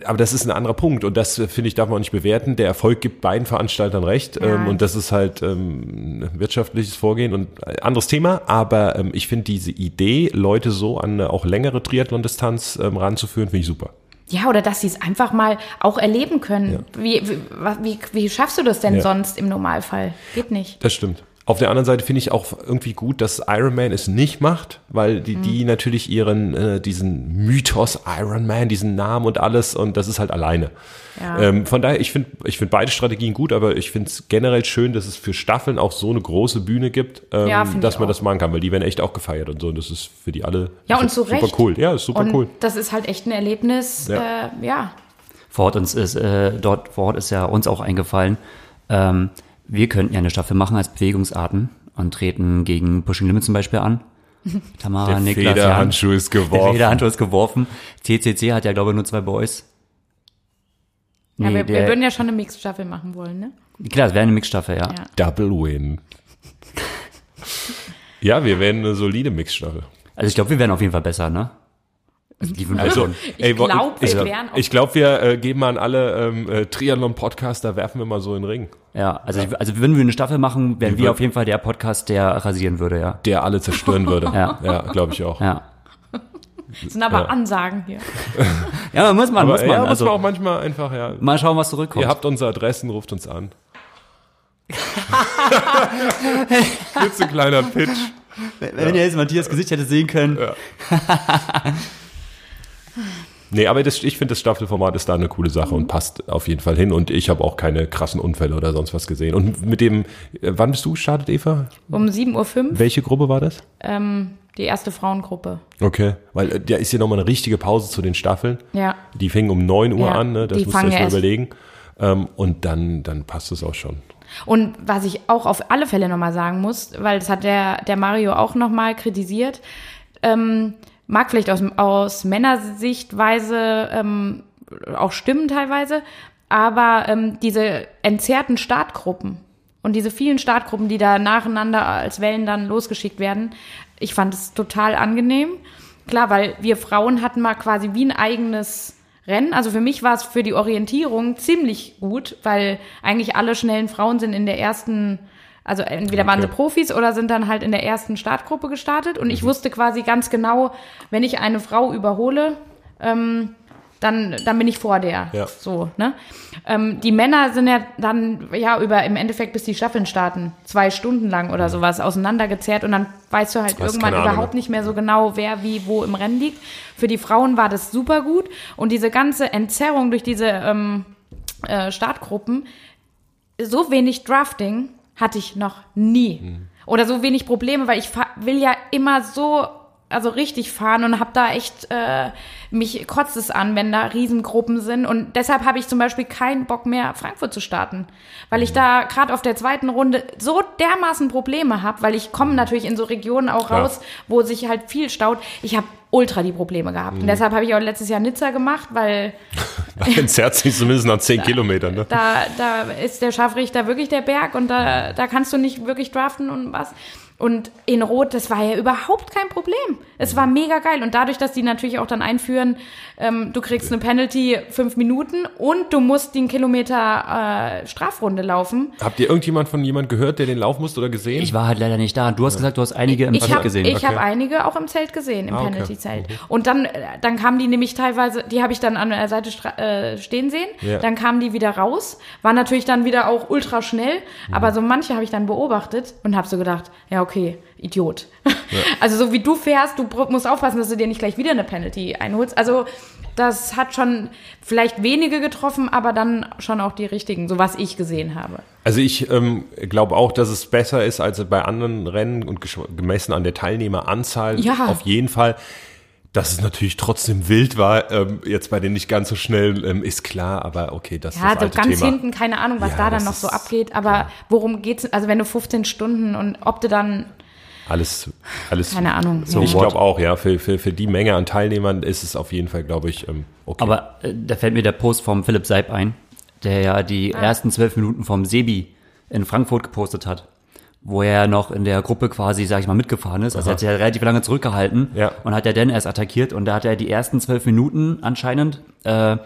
D: Aber das ist ein anderer Punkt und das äh, finde ich darf man auch nicht bewerten. Der Erfolg gibt beiden Veranstaltern recht
C: Ja.
D: ähm, und das ist halt ähm, ein wirtschaftliches Vorgehen und ein anderes Thema. Aber ähm, ich finde diese Idee, Leute so an eine auch längere Triathlon-Distanz ähm, ranzuführen, finde ich super.
C: Ja, oder dass sie es einfach mal auch erleben können. Wie, wie, wa- wie, wie schaffst du das denn
D: Ja.
C: sonst im Normalfall? Geht nicht.
D: Das stimmt. Auf der anderen Seite finde ich auch irgendwie gut, dass Iron Man es nicht macht, weil die, die natürlich ihren, äh, diesen Mythos Iron Man, diesen Namen und alles und das ist halt alleine.
C: Ja.
D: Ähm, von daher, ich finde ich finde beide Strategien gut, aber ich finde es generell schön, dass es für Staffeln auch so eine große Bühne gibt, ähm,
C: Ja,
D: dass man
C: auch.
D: das machen kann, weil die werden echt auch gefeiert und so und das ist für die alle
C: Ja, und zu
D: super
C: Recht.
D: cool. Ja, ist super
C: Und
D: cool.
C: das ist halt echt ein Erlebnis.
D: Ja.
C: Ja. Äh, ja.
B: Vor Ort uns ist, äh, dort vor Ort ist ja uns auch eingefallen, ähm, wir könnten ja eine Staffel machen als Bewegungsarten und treten gegen Pushing Limit zum Beispiel an. Tamara,
D: Der
B: Niklas, Jan.
D: Federhandschuh ist
B: Der
D: geworfen.
B: Federhandschuh ist geworfen. TCC hat ja, glaube ich, nur zwei Boys.
C: ja
B: Nee,
C: wir, wir
B: der-
C: würden ja schon eine Mixstaffel machen wollen, ne?
B: Klar, es wäre eine Mixstaffel, ja.
C: Ja.
D: Double Win. ja, wir werden eine solide Mixstaffel.
B: Also ich glaube, wir wären auf jeden Fall besser, ne? Also wir
D: Also.
C: Ich
D: wo-
C: glaub, wir
D: ich, ich glaube, wir äh, geben an alle ähm, äh, Triathlon-Podcaster, werfen wir mal so in den Ring,
B: Ja, also, ich- also wenn wir eine Staffel machen, wären
D: Wir
B: wir auf jeden Fall der Podcast, der rasieren würde, ja.
D: der alle zerstören würde.
B: Ja.
D: ja glaube ich auch.
B: Ja.
C: Das sind aber
D: Ja.
C: Ansagen hier.
B: Ja, muss man,
D: Aber
B: muss man.
D: ja, muss
B: also,
D: man auch manchmal einfach, ja.
B: mal schauen, was zurückkommt.
D: Ihr habt unsere Adressen, ruft uns an. Jetzt ein kleiner Pitch.
B: Wenn ihr jetzt Matthias Gesicht hätte sehen können.
D: Nee, aber das, ich finde, das Staffelformat ist da eine coole Sache und passt auf jeden Fall hin. Und ich habe auch keine krassen Unfälle oder sonst was gesehen. Und mit dem, äh, wann bist du gestartet, Eva?
C: Um 7.05 Uhr
D: Welche Gruppe war das?
C: ähm, die erste Frauengruppe.
D: Okay, weil äh, da ist hier nochmal eine richtige Pause zu den Staffeln.
C: Ja.
D: Die fingen um 9 Uhr
C: Ja,
D: an, ne? das
C: die
D: musst du euch mal
C: erst-
D: überlegen. Ähm, und dann, dann passt es auch schon.
C: Und was ich auch auf alle Fälle nochmal sagen muss, weil das hat der, der Mario auch nochmal kritisiert, ähm, mag vielleicht aus, aus Männersichtweise ähm, auch stimmen teilweise, aber ähm, diese entzerrten Startgruppen und diese vielen Startgruppen, die da nacheinander als Wellen dann losgeschickt werden, ich fand es total angenehm. Klar, weil wir Frauen hatten mal quasi wie ein eigenes Rennen. Also für mich war es für die Orientierung ziemlich gut, weil eigentlich alle schnellen Frauen sind in der ersten, also entweder waren sie
D: Okay.
C: Profis oder sind dann halt in der ersten Startgruppe gestartet. Und ich wusste quasi ganz genau, wenn ich eine Frau überhole, ähm, dann, dann bin ich vor der.
D: Ja.
C: So, ne? Ähm, die Männer sind ja dann, ja, über im Endeffekt, bis die Staffeln starten, zwei Stunden lang oder sowas auseinandergezerrt und dann weißt du halt
D: Hast
C: irgendwann überhaupt nicht mehr so genau, wer wie wo im Rennen liegt. Für die Frauen war das super gut und diese ganze Entzerrung durch diese ähm, äh, Startgruppen, so wenig Drafting hatte ich noch nie.
D: Mhm.
C: Oder so wenig Probleme, weil ich will ja immer so, also richtig fahren und habe da echt, äh, mich kotzt es an, wenn da Riesengruppen sind. Und deshalb habe ich zum Beispiel keinen Bock mehr, Frankfurt zu starten. Weil
D: Mhm.
C: ich da gerade auf der zweiten Runde so dermaßen Probleme habe, weil ich komme natürlich in so Regionen auch
D: Klar.
C: raus, wo sich halt viel staut. Ich habe ultra die Probleme gehabt.
D: Mhm.
C: Und deshalb habe ich auch letztes Jahr Nizza gemacht, weil
D: Entzerrt sich zumindest nach 10 Kilometern. Ne?
C: da, da ist der Scharfrichter wirklich der Berg und da, da kannst du nicht wirklich draften und was. Und in Rot, das war ja überhaupt kein Problem. Es war mega geil. Und dadurch, dass die natürlich auch dann einführen, ähm, du kriegst eine Penalty fünf Minuten und du musst den Kilometer äh, Strafrunde laufen.
D: Habt ihr irgendjemand von jemand gehört, der den Lauf musste oder gesehen?
B: Ich war halt leider nicht da. Du hast gesagt, du hast einige im
C: Ich
B: Zelt
C: habe
B: gesehen.
C: ich
D: Okay.
C: hab einige auch im Zelt gesehen, im
D: Ah, okay.
C: Penalty-Zelt. Und dann, äh, dann kamen die nämlich teilweise, die habe ich dann an der Seite stra- äh, stehen sehen.
D: Ja.
C: Dann kamen die wieder raus, war natürlich dann wieder auch ultra schnell.
D: Mhm.
C: Aber so manche habe ich dann beobachtet und habe so gedacht, ja okay, Idiot. Also so wie du fährst, du musst aufpassen, dass du dir nicht gleich wieder eine Penalty einholst. Also das hat schon vielleicht wenige getroffen, aber dann schon auch die richtigen, so was ich gesehen habe.
D: Also ich ähm, glaube auch, dass es besser ist als bei anderen Rennen und gemessen an der Teilnehmeranzahl
C: Ja.
D: auf jeden Fall. Dass es natürlich trotzdem wild war, ähm, jetzt bei denen nicht ganz so schnell, ähm, ist klar, aber okay, das ist
C: Ja,
D: das
C: so
D: alte
C: ganz
D: Thema.
C: hinten, keine Ahnung, was
D: Ja,
C: da dann
D: das
C: noch so
D: ist
C: abgeht. Aber worum geht's? Also wenn du 15 Stunden und ob du dann,
D: Alles, alles.
C: keine Ahnung.
B: So
C: ja.
D: ich glaube auch, ja, für, für, für die Menge an Teilnehmern ist es auf jeden Fall, glaube ich, ähm, okay.
B: Aber äh, da fällt mir der Post vom Philipp Seib ein, der ja die ersten zwölf Minuten vom Sebi in Frankfurt gepostet hat, wo er noch in der Gruppe quasi, sag ich mal, mitgefahren ist. Also er hat sich ja relativ lange zurückgehalten
D: Ja.
B: und hat ja dann erst attackiert und da hat er die ersten zwölf Minuten anscheinend äh,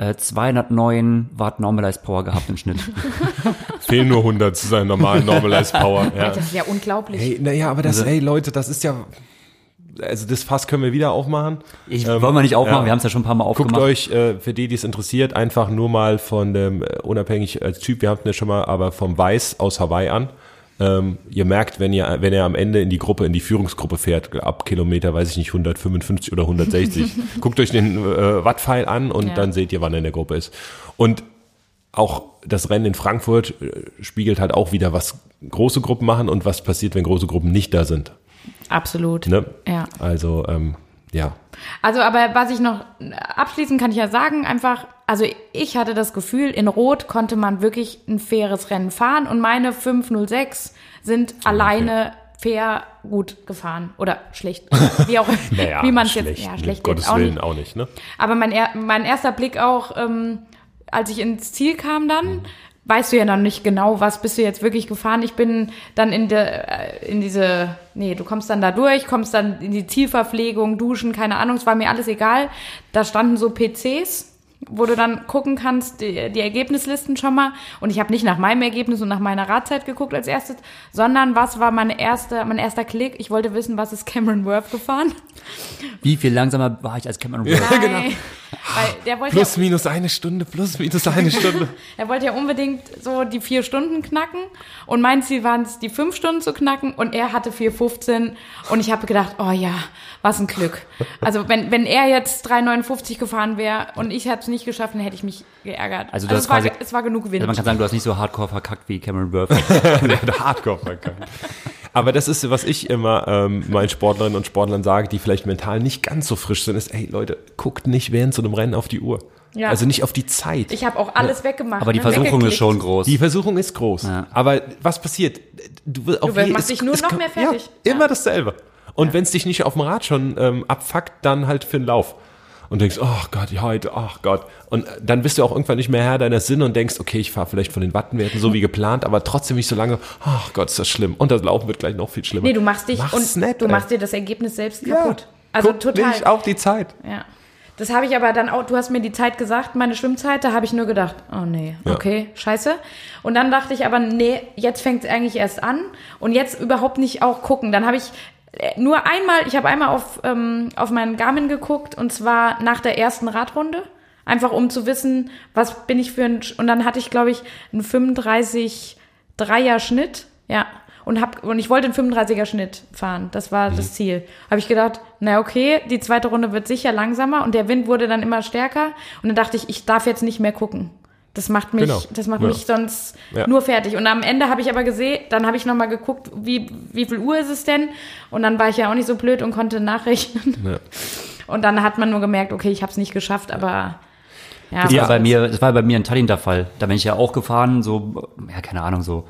B: äh, 209 Watt Normalized Power gehabt im Schnitt.
D: Fehlen nur 100 zu seinem normalen Normalized Power. Ja.
C: Das ist ja unglaublich.
D: Hey, naja, aber das, hey Leute, das ist ja, also das Fass können wir wieder aufmachen.
B: Ich wollen wir nicht aufmachen,
D: ja.
B: wir haben es ja schon ein paar Mal
D: Guckt
B: aufgemacht.
D: euch, äh, für die, die es interessiert, einfach nur mal von dem, äh, unabhängig als Typ, wir hatten ja schon mal, aber vom Weiß aus Hawaii an. Ähm, ihr merkt, wenn ihr, wenn er am Ende in die Gruppe, in die Führungsgruppe fährt, ab Kilometer, weiß ich nicht, 155 oder 160, guckt euch den äh, Wattpfeil an und
C: Ja.
D: dann seht ihr, wann er in der Gruppe ist. Und auch das Rennen in Frankfurt äh, spiegelt halt auch wieder, was große Gruppen machen und was passiert, wenn große Gruppen nicht da sind.
C: Absolut.
D: Ne?
C: Ja.
D: Also, ähm, ja.
C: Also, aber was ich noch abschließend kann ich ja sagen, einfach, also ich hatte das Gefühl, in Rot konnte man wirklich ein faires Rennen fahren und meine 506 sind alleine fair gut gefahren oder schlecht, wie auch wie man es jetzt, ja, schlecht
D: Gottes
C: jetzt auch
D: Willen
C: nicht.
D: auch nicht, ne?
C: Aber mein, mein erster Blick auch, ähm, als ich ins Ziel kam dann, weißt du ja noch nicht genau, was bist du jetzt wirklich gefahren. Ich bin dann in der, äh, in diese, nee, du kommst dann da durch, kommst dann in die Zielverpflegung, duschen, keine Ahnung, es war mir alles egal. Da standen so PCs, wo du dann gucken kannst, die, die Ergebnislisten schon mal. Und ich habe nicht nach meinem Ergebnis und nach meiner Radzeit geguckt als erstes, sondern was war meine erste, mein erster Klick? Ich wollte wissen, was ist Cameron Worth gefahren?
B: Wie viel langsamer war ich als Cameron Worth?
C: Der wollte
D: Plus,
C: ja,
D: minus eine Stunde, plus, minus eine Stunde.
C: Er wollte ja unbedingt so die vier Stunden knacken und mein Ziel waren es, die fünf Stunden zu knacken und er hatte 4,15 und ich habe gedacht, oh ja, was ein Glück. Also wenn, wenn er jetzt 3,59 gefahren wäre und ich hätte es nicht geschafft, dann hätte ich mich geärgert.
B: Also du hast
C: es, war,
B: quasi-
C: es war genug Wind.
B: Also man kann sagen, du hast nicht so hardcore verkackt wie Cameron Worth.
D: der hat Hardcore verkackt. Aber das ist, was ich immer ähm, meinen Sportlerinnen und Sportlern sage, die vielleicht mental nicht ganz so frisch sind, ist, ey Leute, guckt nicht während so einem Rennen auf die Uhr.
C: Ja.
D: Also nicht auf die Zeit.
C: ich habe auch alles weggemacht.
B: Aber die
C: ne,
B: Versuchung ist schon groß.
D: die Versuchung ist groß.
B: Ja.
D: Aber was passiert? Du,
C: Du machst dich nur
D: es
C: noch
D: kann-
C: mehr fertig.
D: Ja, immer dasselbe. Und wenn es dich nicht auf dem Rad schon ähm, abfuckt, dann halt für den Lauf. Und denkst, oh Gott, ja, heute, ach Gott. Und dann bist du auch irgendwann nicht mehr Herr deiner Sinne und denkst, okay, ich fahre vielleicht von den Wattenwerten so wie geplant, aber trotzdem nicht so lange, ach Gott, ist das schlimm. Und das Laufen wird gleich noch viel schlimmer.
C: Nee, du machst dich
D: Mach's
C: und
D: nicht,
C: du
D: ey.
C: machst dir das Ergebnis selbst
D: ja.
C: kaputt. Also
D: Guck
C: total.
D: nicht auf die Zeit.
C: Ja. Das habe ich aber dann auch, du hast mir die Zeit gesagt, meine Schwimmzeit, da habe ich nur gedacht, oh nee,
D: Ja.
C: okay, scheiße. Und dann dachte ich aber, nee, jetzt fängt es eigentlich erst an und jetzt überhaupt nicht auch gucken. Dann habe ich nur einmal, ich habe einmal auf, ähm, auf meinen Garmin geguckt und zwar nach der ersten Radrunde. Einfach um zu wissen, was bin ich für ein, und dann hatte ich, glaube ich, einen 35 Dreier Schnitt, ja. Und, hab, und ich wollte einen 35er Schnitt fahren. Das war das Ziel. Habe ich gedacht, na okay, die zweite Runde wird sicher langsamer und der Wind wurde dann immer stärker. Und dann dachte ich, ich darf jetzt nicht mehr gucken. Das macht mich,
D: Genau.
C: das macht
D: Ja.
C: mich sonst
D: Ja.
C: nur fertig. Und am Ende habe ich aber gesehen, dann habe ich nochmal geguckt, wie, wie viel Uhr ist es denn? Und dann war ich ja auch nicht so blöd und konnte nachrechnen.
D: Ja.
C: Und dann hat man nur gemerkt, okay, ich habe es nicht geschafft, aber ja,
B: Das, war bei
C: soll's.
B: mir, das war bei mir in Tallinn der Fall. Da bin ich ja auch gefahren, so, ja, keine Ahnung, so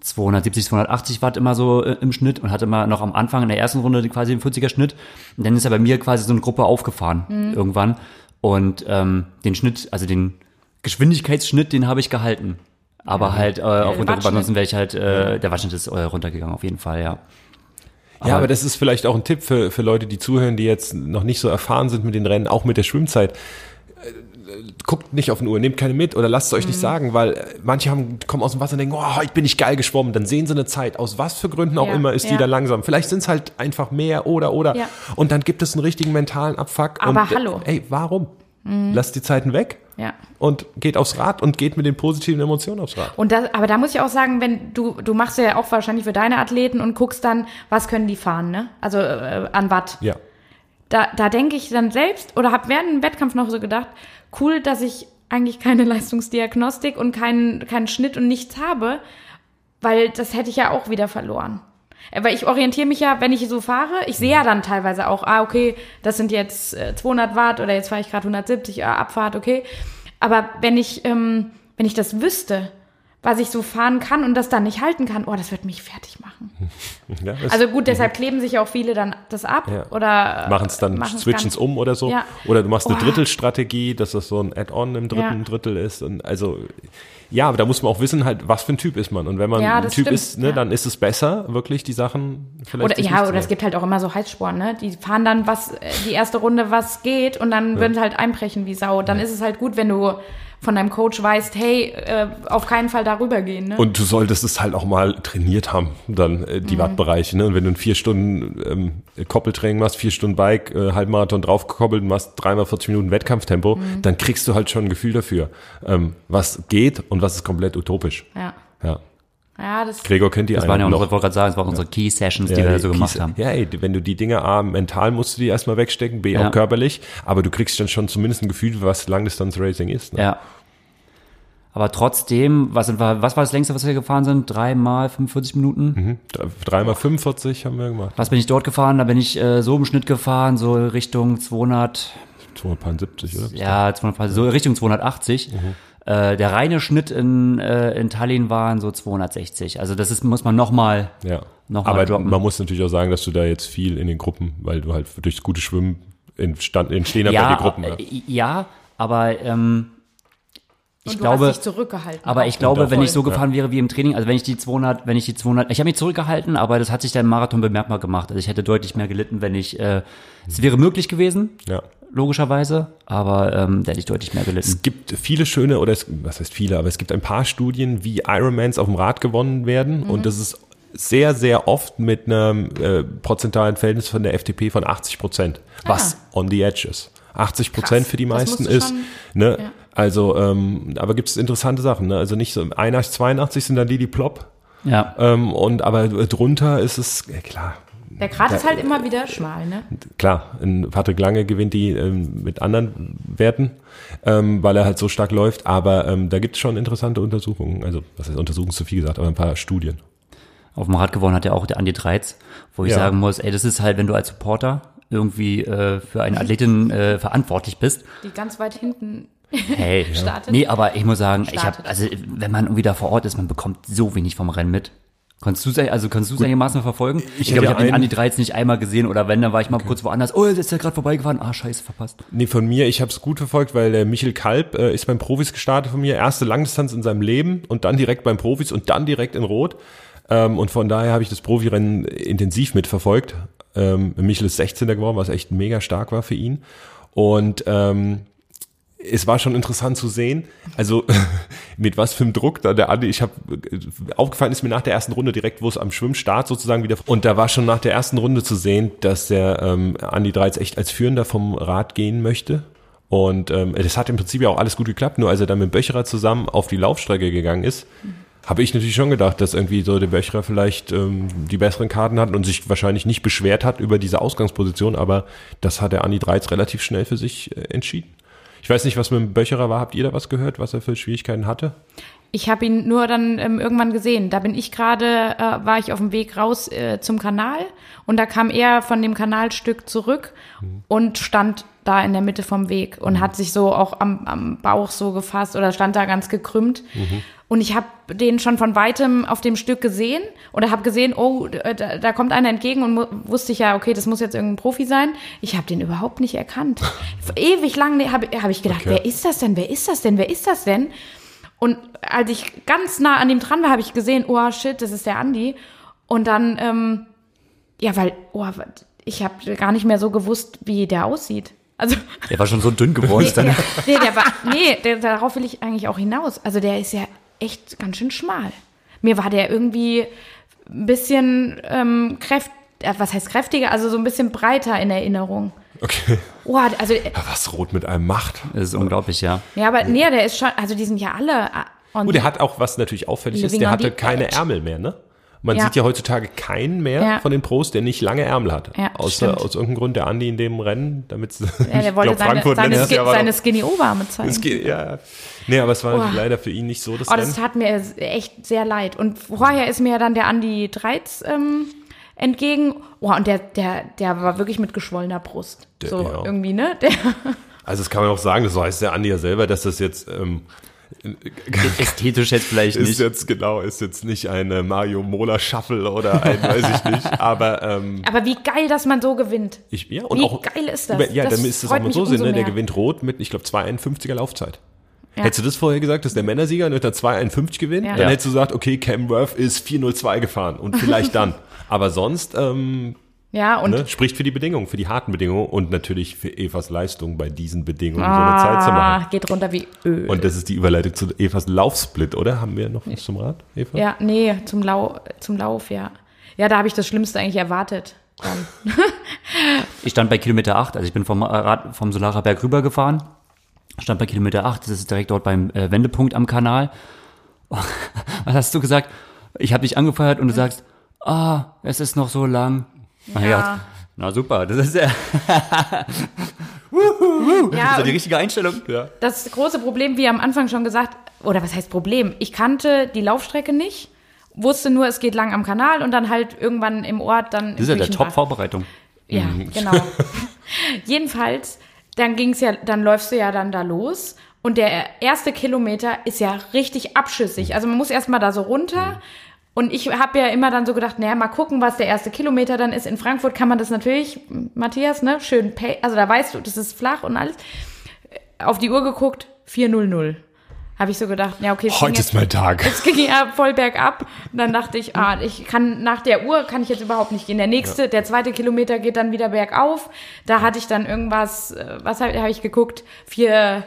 B: 270, 280 Watt immer so äh, im Schnitt und hatte mal noch am Anfang in der ersten Runde quasi den 40er Schnitt. Und dann ist ja bei mir quasi so eine Gruppe aufgefahren
C: Mhm.
B: irgendwann. Und ähm, den Schnitt, also den Geschwindigkeitsschnitt, den habe ich gehalten. Aber halt äh, aufgrund der ansonsten wäre ich halt, äh, der Wattschnitt ist äh, runtergegangen, auf jeden Fall, ja.
D: Ja, aber das ist vielleicht auch ein Tipp für, für Leute, die zuhören, die jetzt noch nicht so erfahren sind mit den Rennen, auch mit der Schwimmzeit. Äh, Guckt nicht auf eine Uhr, nehmt keine mit oder lasst es euch
C: Mhm.
D: nicht sagen, weil äh, manche haben, kommen aus dem Wasser und denken, oh, ich bin nicht geil geschwommen. Dann sehen sie eine Zeit, aus was für Gründen auch
C: Ja,
D: immer ist die
C: ja.
D: da langsam. Vielleicht sind es halt einfach mehr oder oder.
C: Ja.
D: Und dann gibt es einen richtigen mentalen Abfuck.
C: Aber
D: und, äh,
C: hallo. Mhm.
D: Ey, warum? Lasst die Zeiten weg
C: Ja.
D: und geht aufs Rad und geht mit den positiven Emotionen aufs Rad.
C: Und das, aber da muss ich auch sagen, wenn du, du machst ja auch wahrscheinlich für deine Athleten und guckst dann, was können die fahren, ne? Also äh, an Watt.
D: Ja.
C: Da, da denke ich dann selbst oder habe während dem Wettkampf noch so gedacht, cool, dass ich eigentlich keine Leistungsdiagnostik und keinen, keinen Schnitt und nichts habe, weil das hätte ich ja auch wieder verloren. Äh, Weil ich orientiere mich ja, wenn ich so fahre, ich sehe ja dann teilweise auch, ah, okay, das sind jetzt äh, 200 Watt oder jetzt fahre ich gerade 170, ah, Abfahrt, okay. Aber wenn ich, ähm, wenn ich das wüsste, was ich so fahren kann und das dann nicht halten kann, oh, das wird mich fertig machen.
D: ja
C: Also gut, deshalb kleben sich auch viele dann das ab
D: Ja.
C: oder äh,
D: machen es dann, switchen es um oder so.
C: Ja.
D: Oder du machst eine
C: Oh.
D: Drittelstrategie, dass das so ein Add-on im dritten. Drittel ist. Und also, ja, aber da muss man auch wissen, halt, was für ein Typ ist man. Und wenn man
C: Ja,
D: ein Typ
C: stimmt,
D: ist, ne,
C: ja.
D: dann ist es besser, wirklich die Sachen vielleicht.
C: Oder ja, oder es gibt halt auch immer so Heißsporn, ne? Die fahren dann was, äh, die erste Runde, was geht und dann würden sie halt einbrechen wie Sau. Dann ist es halt gut, wenn du von deinem Coach weißt, hey, äh, auf keinen Fall darüber gehen. Ne?
D: Und du solltest es halt auch mal trainiert haben, dann äh, die
C: Mhm.
D: Wattbereiche. Ne? Und wenn du ein vier Stunden ähm, Koppeltraining machst, vier Stunden Bike, äh, Halbmarathon draufgekoppelt und machst dreimal 40 Minuten Wettkampftempo,
C: Mhm.
D: dann kriegst du halt schon ein Gefühl dafür, ähm, was geht und was ist komplett utopisch.
C: ja.
D: Ja.
C: Ja, das
D: Gregor kennt die
B: Das
D: einen
B: waren ja
D: noch.
B: unsere, ich wollte gerade sagen, das waren unsere Key Sessions, die wir da so gemacht
D: Kies-
B: haben.
D: Ja, ey, wenn du die Dinge A, mental musst du die erstmal wegstecken, B,
B: Ja.
D: auch körperlich, aber du kriegst dann schon zumindest ein Gefühl, was Langdistanz-Racing ist. Ne?
B: Ja. Aber trotzdem, was, sind wir, was war das längste, was wir gefahren sind? Dreimal 45 Minuten.
D: Mhm. Dreimal 45 haben wir gemacht.
B: Was bin ich dort gefahren? Da bin ich äh, so im Schnitt gefahren, so Richtung 200,
D: 270, oder?
B: ja, 200, so Richtung 280. Äh, der reine Schnitt in, äh, in Tallinn waren so 260. Also das ist, muss man nochmal
D: Ja.
B: noch mal
D: Aber
B: droppen.
D: man muss natürlich auch sagen, dass du da jetzt viel in den Gruppen, weil du halt durchs gute Schwimmen entstand, entstehen ja, bei
B: ja,
D: den Gruppen. Ja.
B: äh, ja, aber ähm, ich
C: und du
B: glaube,
C: hast dich zurückgehalten.
B: Aber ich glaube, wenn ich so gefahren wäre wie im Training, also wenn ich die 200, wenn ich die 200, ich habe mich zurückgehalten, aber das hat sich dann im Marathon bemerkbar gemacht. Also ich hätte deutlich mehr gelitten, wenn ich, äh, es wäre möglich gewesen,
D: ja.
B: Logischerweise, aber ähm, da hätte ich deutlich mehr gelitten.
D: Es gibt viele schöne, oder es, was heißt viele, aber es gibt ein paar Studien, wie Ironmans auf dem Rad gewonnen werden. Und das ist sehr, sehr oft mit einem äh, prozentualen Verhältnis von der FDP von 80 Prozent, was on the edge ist. 80 Prozent für die meisten ist.
C: schon-
D: Ne?
C: ja.
D: Also, ähm, aber gibt es interessante Sachen. Ne? Also nicht so 81, 82 sind dann die, die plopp.
B: Ja.
D: Ähm, und aber drunter ist es, ja, klar,
C: Der Grat ist halt immer wieder schmal, ne?
D: klar, ein Patrick Lange gewinnt die ähm, mit anderen Werten, ähm, weil er halt so stark läuft, aber ähm, da gibt es schon interessante Untersuchungen, also was heißt Untersuchungen zu viel gesagt, aber ein paar Studien.
B: Auf dem Rad gewonnen hat ja auch der Andi Dreiz, wo ich
D: Ja.
B: sagen muss, ey, das ist halt, wenn du als Supporter irgendwie äh, für eine Athletin äh, verantwortlich bist.
C: Die ganz weit hinten.
B: Hey,
C: Startet.
B: nee, aber ich muss sagen, ich habe,
C: Startet.
B: also wenn man irgendwie da vor Ort ist, man bekommt so wenig vom Rennen mit. Kannst du es also kannst du es einigermaßen verfolgen? Ich,
D: Ich
B: glaube, ich habe den Andi Dreiz nicht einmal gesehen oder wenn, dann war ich mal kurz woanders. Oh, jetzt ist der gerade vorbeigefahren. Ah, scheiße, verpasst.
D: Nee, von mir, ich habe es gut verfolgt, weil der Michel Kalb äh, ist beim Profis gestartet von mir, erste Langdistanz in seinem Leben und dann direkt beim Profis und dann direkt in Rot. Ähm, und von daher habe ich das Profirennen intensiv mitverfolgt. Ähm, Michel ist 16er geworden, was echt mega stark war für ihn. Und ähm, es war schon interessant zu sehen, also mit was für einem Druck da der Andi, ich habe aufgefallen ist mir nach der ersten Runde direkt, wo es am Schwimmstart sozusagen wieder und da war schon nach der ersten Runde zu sehen, dass der ähm, Andi Dreiz echt als Führender vom Rad gehen möchte. Und ähm, das hat im Prinzip ja auch alles gut geklappt, nur als er dann mit Böcherer zusammen auf die Laufstrecke gegangen ist, habe ich natürlich schon gedacht, dass irgendwie so der Böcherer vielleicht ähm, die besseren Karten hat und sich wahrscheinlich nicht beschwert hat über diese Ausgangsposition, aber das hat der Andi Dreiz relativ schnell für sich äh, entschieden. Ich weiß nicht, was mit dem Böcherer war. Habt ihr da was gehört, was er für Schwierigkeiten hatte?
C: Ich habe ihn nur dann ähm, irgendwann gesehen. Da bin ich gerade, äh, war ich auf dem Weg raus äh, zum Kanal und da kam er von dem Kanalstück zurück und stand da in der Mitte vom Weg und hat sich so auch am, am Bauch so gefasst oder stand da ganz gekrümmt. Und ich habe den schon von weitem auf dem Stück gesehen oder habe gesehen, oh, da, da kommt einer entgegen und wusste ich ja, okay, das muss jetzt irgendein Profi sein. Ich habe den überhaupt nicht erkannt. Ewig lang habe hab ich gedacht,
D: Okay.
C: wer ist das denn? Wer ist das denn? Wer ist das denn? Und als ich ganz nah an ihm dran war, habe ich gesehen, oh shit, das ist der Andi. Und dann, ähm, ja, weil, oh, ich habe gar nicht mehr so gewusst, wie der aussieht. Also,
B: Der war schon so dünn geworden. ist dann,
C: nee, der war, nee, der, darauf will ich eigentlich auch hinaus. Also der ist ja echt ganz schön schmal. Mir war der irgendwie ein bisschen ähm, kräft, äh, was heißt kräftiger, also so ein bisschen breiter in Erinnerung.
D: Okay.
C: Oh, also, äh,
D: Was Rot mit einem macht.
B: das ist unglaublich, ja.
C: ja, aber nee, der ist schon, also die sind ja alle äh, on
D: Gut, der hat auch, was natürlich auffällig ist, der hatte keine
C: edge.
D: Ärmel mehr, ne? Man
C: Ja.
D: sieht ja heutzutage keinen mehr
C: Ja.
D: von den Pros, der nicht lange Ärmel hat.
C: Ja,
D: Außer
C: stimmt.
D: aus irgendeinem Grund der Andi in dem Rennen, damit
C: ja, der wollte seine, seine, Ski, seine Skinny Oberarme zeigen.
D: Geht, ja. Nee, aber es war
C: Oh.
D: leider für ihn nicht so das
C: Oh, das
D: Rennen.
C: tat mir echt sehr leid. Und vorher ist mir ja dann der Andi Dreiz ähm, entgegen. Oh, und der, der, der war wirklich mit geschwollener Brust.
D: Der-
C: so irgendwie, ne? Der,
D: Also das kann man auch sagen, das weiß der Andi ja selber, dass das jetzt ähm,
B: Ästhetisch jetzt vielleicht
D: ist
B: nicht.
D: jetzt genau, ist jetzt nicht eine Mario Mola Shuffle oder ein, weiß ich nicht, aber ähm,
C: aber wie geil, dass man so gewinnt.
D: ich, ja, und
C: Wie
D: auch,
C: geil ist das?
D: Über, ja,
C: Das
D: dann ist es auch mal so Sinn, ne? der gewinnt rot mit, ich glaube, 2,51er Laufzeit.
C: Ja.
D: Hättest du das vorher gesagt, dass der Männersieger mit einer 2,51 gewinnt,
C: Ja.
D: dann
B: Ja.
D: hättest du gesagt, okay, Cam Worth ist 4,02 gefahren und vielleicht dann. Aber sonst, ähm,
C: Ja, und
D: Ne? Spricht für die Bedingungen, für die harten Bedingungen und natürlich für Evas Leistung bei diesen Bedingungen so eine Zeit zu machen.
C: ah, geht runter wie Öl.
D: Und das ist die Überleitung zu Evas Laufsplit, oder? Haben wir noch was zum Rad, Eva?
C: ja, nee, zum, Lau zum Lauf, ja. Ja, da habe ich das Schlimmste eigentlich erwartet. Dann.
B: Ich stand bei Kilometer 8, also ich bin vom, Rad, vom Solarer Berg rübergefahren. Stand bei Kilometer 8, das ist direkt dort beim äh, Wendepunkt am Kanal. Was hast du gesagt? Ich habe dich angefeuert und du sagst, ah, es ist noch so lang. Na
C: Ja.
B: ja. Na super, das ist ja
C: Ja,
B: so die
C: und
B: richtige Einstellung.
D: Ja.
C: das große Problem, wie am Anfang schon gesagt, oder was heißt Problem? Ich kannte die Laufstrecke nicht, wusste nur, es geht lang am Kanal und dann halt irgendwann im Ort dann.
B: Das ist ja der Top-Vorbereitung.
C: Ja,
D: Mhm.
C: genau. Jedenfalls, dann ging's ja, dann läufst du ja dann da los und der erste Kilometer ist ja richtig abschüssig. Also man muss erstmal da so runter. Und ich habe ja immer dann so gedacht, naja, mal gucken, was der erste Kilometer dann ist. In Frankfurt kann man das natürlich, Matthias, ne, schön, pay, also da weißt du, das ist flach und alles. Auf die Uhr geguckt, 4.00. Habe ich so gedacht, ja, okay.
D: Heute
C: jetzt-
D: ist mein Tag.
C: es ging ja voll bergab. Und dann dachte ich, ah, ich kann nach der Uhr kann ich jetzt überhaupt nicht gehen. Der nächste, der zweite Kilometer geht dann wieder bergauf. Da hatte ich dann irgendwas, äh, was habe hab ich geguckt? Vier,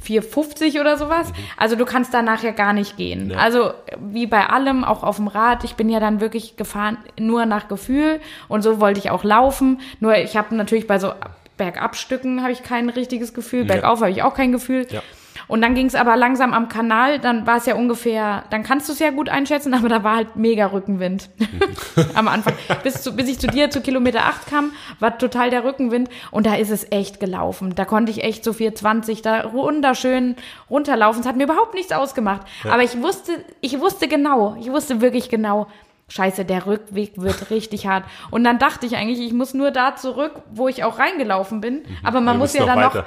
C: 450 oder sowas. Also du kannst da nachher gar nicht gehen. Also wie bei allem, auch auf dem Rad. Ich bin ja dann wirklich gefahren nur nach Gefühl und so wollte ich auch laufen. Nur ich habe natürlich bei so Bergabstücken habe ich kein richtiges Gefühl. Bergauf habe ich auch kein Gefühl.
D: Ja.
C: Und dann ging es aber langsam am Kanal, dann war es ja ungefähr, dann kannst du es ja gut einschätzen, aber da war halt mega Rückenwind am Anfang. Bis, zu, bis ich zu dir zu Kilometer 8 kam, war total der Rückenwind und da ist es echt gelaufen. Da konnte ich echt so 420 da wunderschön runterlaufen. Es hat mir überhaupt nichts ausgemacht. Aber ich wusste, ich wusste genau, ich wusste wirklich genau, Scheiße, der Rückweg wird richtig hart. Und dann dachte ich eigentlich, ich muss nur da zurück, wo ich auch reingelaufen bin. Aber man muss ja dann noch
D: weiter.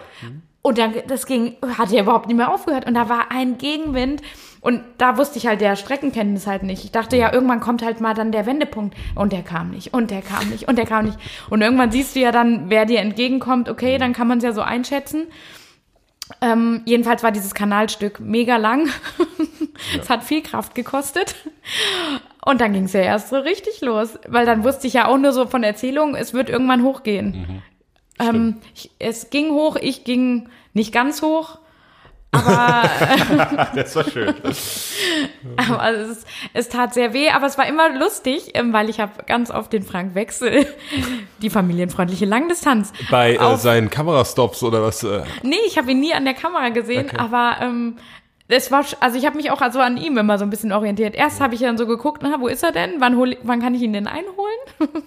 C: Und dann, das ging, hat ja überhaupt nicht mehr aufgehört. Und da war ein Gegenwind. Und da wusste ich halt der Streckenkenntnis halt nicht. Ich dachte ja, irgendwann kommt halt mal dann der Wendepunkt. Und der kam nicht. Und der kam nicht. Und der kam nicht. Und irgendwann siehst du ja dann, wer dir entgegenkommt. Okay, dann kann man es ja so einschätzen. Ähm, jedenfalls war dieses Kanalstück mega lang. Es hat viel Kraft gekostet. Und dann ging es ja erst so richtig los. Weil dann wusste ich ja auch nur so von Erzählungen, es wird irgendwann hochgehen. Ähm, ich, es ging hoch, ich ging nicht ganz hoch. Aber,
D: Das war schön.
C: aber es, ist- es tat sehr weh, aber es war immer lustig, ähm, weil ich habe ganz oft den Frank Wechsel, die familienfreundliche Langdistanz.
D: Bei äh,
C: auf-
D: seinen Kamerastops oder was? Äh,
C: Nee, ich habe ihn nie an der Kamera gesehen, aber ähm, es war, also ich habe mich auch also an ihm immer so ein bisschen orientiert. Erst habe ich dann so geguckt, na, wo ist er denn? Wann, hol, wann kann ich ihn denn einholen?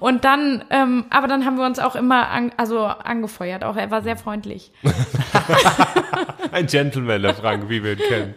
C: Und dann, ähm, aber dann haben wir uns auch immer an, also angefeuert. Auch er war sehr freundlich.
D: ein Gentleman, der Frank, wie wir ihn kennen.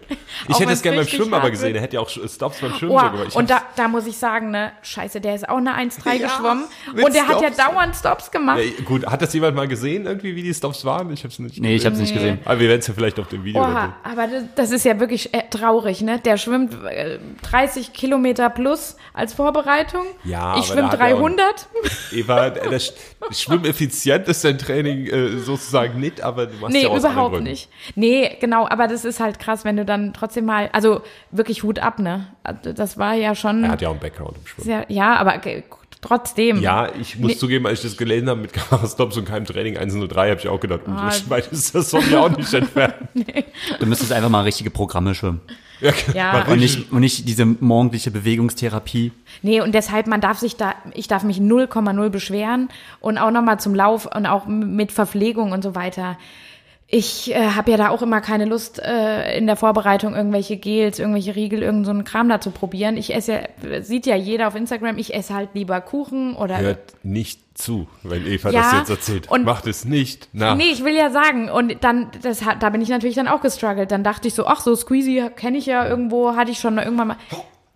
D: Ich
C: Auch
D: hätte es gerne beim Schwimmen aber gesehen. Er hätte ja auch Stops beim Schwimmen
C: Oh,
D: gemacht.
C: Und da,
D: hab's-
C: da muss ich sagen, ne, scheiße, der ist auch eine 1,3
D: Ja,
C: geschwommen. Und der hat ja
D: Stops.
C: dauernd Stops gemacht.
D: ja, gut, hat das jemand mal gesehen, irgendwie, wie die Stops waren? Ich habe es nicht
B: Nee, ich habe es nicht
C: Nee.
B: gesehen.
D: Aber wir werden es ja vielleicht auf dem Video
C: Oha,
D: sehen.
C: aber das, das ist ja wirklich äh, traurig, ne? Der schwimmt äh, 30 Kilometer plus als Vorbereitung.
D: Ja,
C: ich
D: auch-
C: 300.
D: Eva, äh, das Schwimmeffizient ist dein Training äh, sozusagen nicht, aber du machst
C: Nee,
D: ja anderen
C: überhaupt nicht. Nee, genau, aber das ist halt krass, wenn du dann trotzdem mal, also wirklich Hut ab, ne? Also Das war ja schon,
D: Er hat ja auch einen Background im Schwimmen.
C: sehr, ja, aber trotzdem.
D: Ja, ich muss
C: Nee.
D: zugeben, als ich das gelesen habe mit Kamerastops und keinem Training 103, habe ich auch gedacht,
C: Ah.
D: oh, so weit ist das von mir auch nicht entfernt.
B: Du müsstest einfach mal richtige Programme schwimmen.
D: Ja,
C: Ja.
B: Und nicht, und nicht diese morgendliche Bewegungstherapie.
C: Nee, und deshalb, man darf sich da, ich darf mich 0,0 beschweren und auch nochmal zum Lauf und auch mit Verpflegung und so weiter. Ich äh, habe ja da auch immer keine Lust, äh, in der Vorbereitung irgendwelche Gels, irgendwelche Riegel, irgend so einen Kram da zu probieren. Ich esse ja, sieht ja jeder auf Instagram, ich esse halt lieber Kuchen oder
D: Hört nicht zu, wenn Eva
C: Ja,
D: das jetzt erzählt.
C: und-
D: Macht es nicht nach.
C: Nee, ich will ja sagen, und dann, das hat, da bin ich natürlich dann auch gestruggelt. Dann dachte ich so, ach, so Squeezy kenne ich ja irgendwo, hatte ich schon irgendwann mal.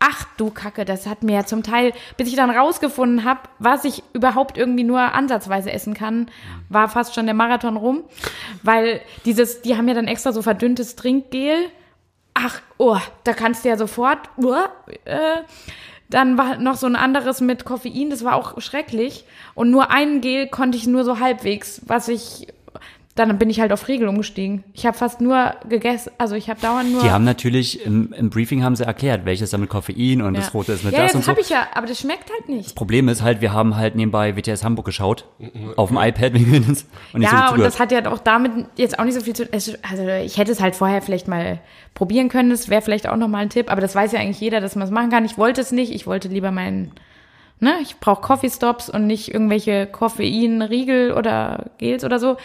C: Ach du Kacke, das hat mir ja zum Teil, bis ich dann rausgefunden habe, was ich überhaupt irgendwie nur ansatzweise essen kann, war fast schon der Marathon rum. Weil dieses, die haben ja dann extra so verdünntes Trinkgel. Ach, oh, da kannst du ja sofort, uh, äh, dann war noch so ein anderes mit Koffein, das war auch schrecklich. Und nur ein Gel konnte ich nur so halbwegs, was ich, dann bin ich halt auf Riegel umgestiegen. Ich habe fast nur gegessen, also ich habe dauernd nur.
B: Die haben natürlich, im, im Briefing haben sie erklärt, welches dann mit Koffein und
C: ja.
B: das rote ist mit
C: ja,
B: das
C: das
B: und so.
C: habe ich ja, aber das schmeckt halt nicht.
B: Problem ist halt, wir haben halt nebenbei WTS Hamburg geschaut, auf dem iPad wenigstens. Und nicht so
C: Ja,
B: gut
C: und das hat ja auch damit jetzt auch nicht so viel zu Also ich hätte es halt vorher vielleicht mal probieren können, das wäre vielleicht auch nochmal ein Tipp, aber das weiß ja eigentlich jeder, dass man es machen kann. Ich wollte es nicht, ich wollte lieber meinen, ne, ich brauche Coffee Stops und nicht irgendwelche Koffeinriegel oder Gels oder so.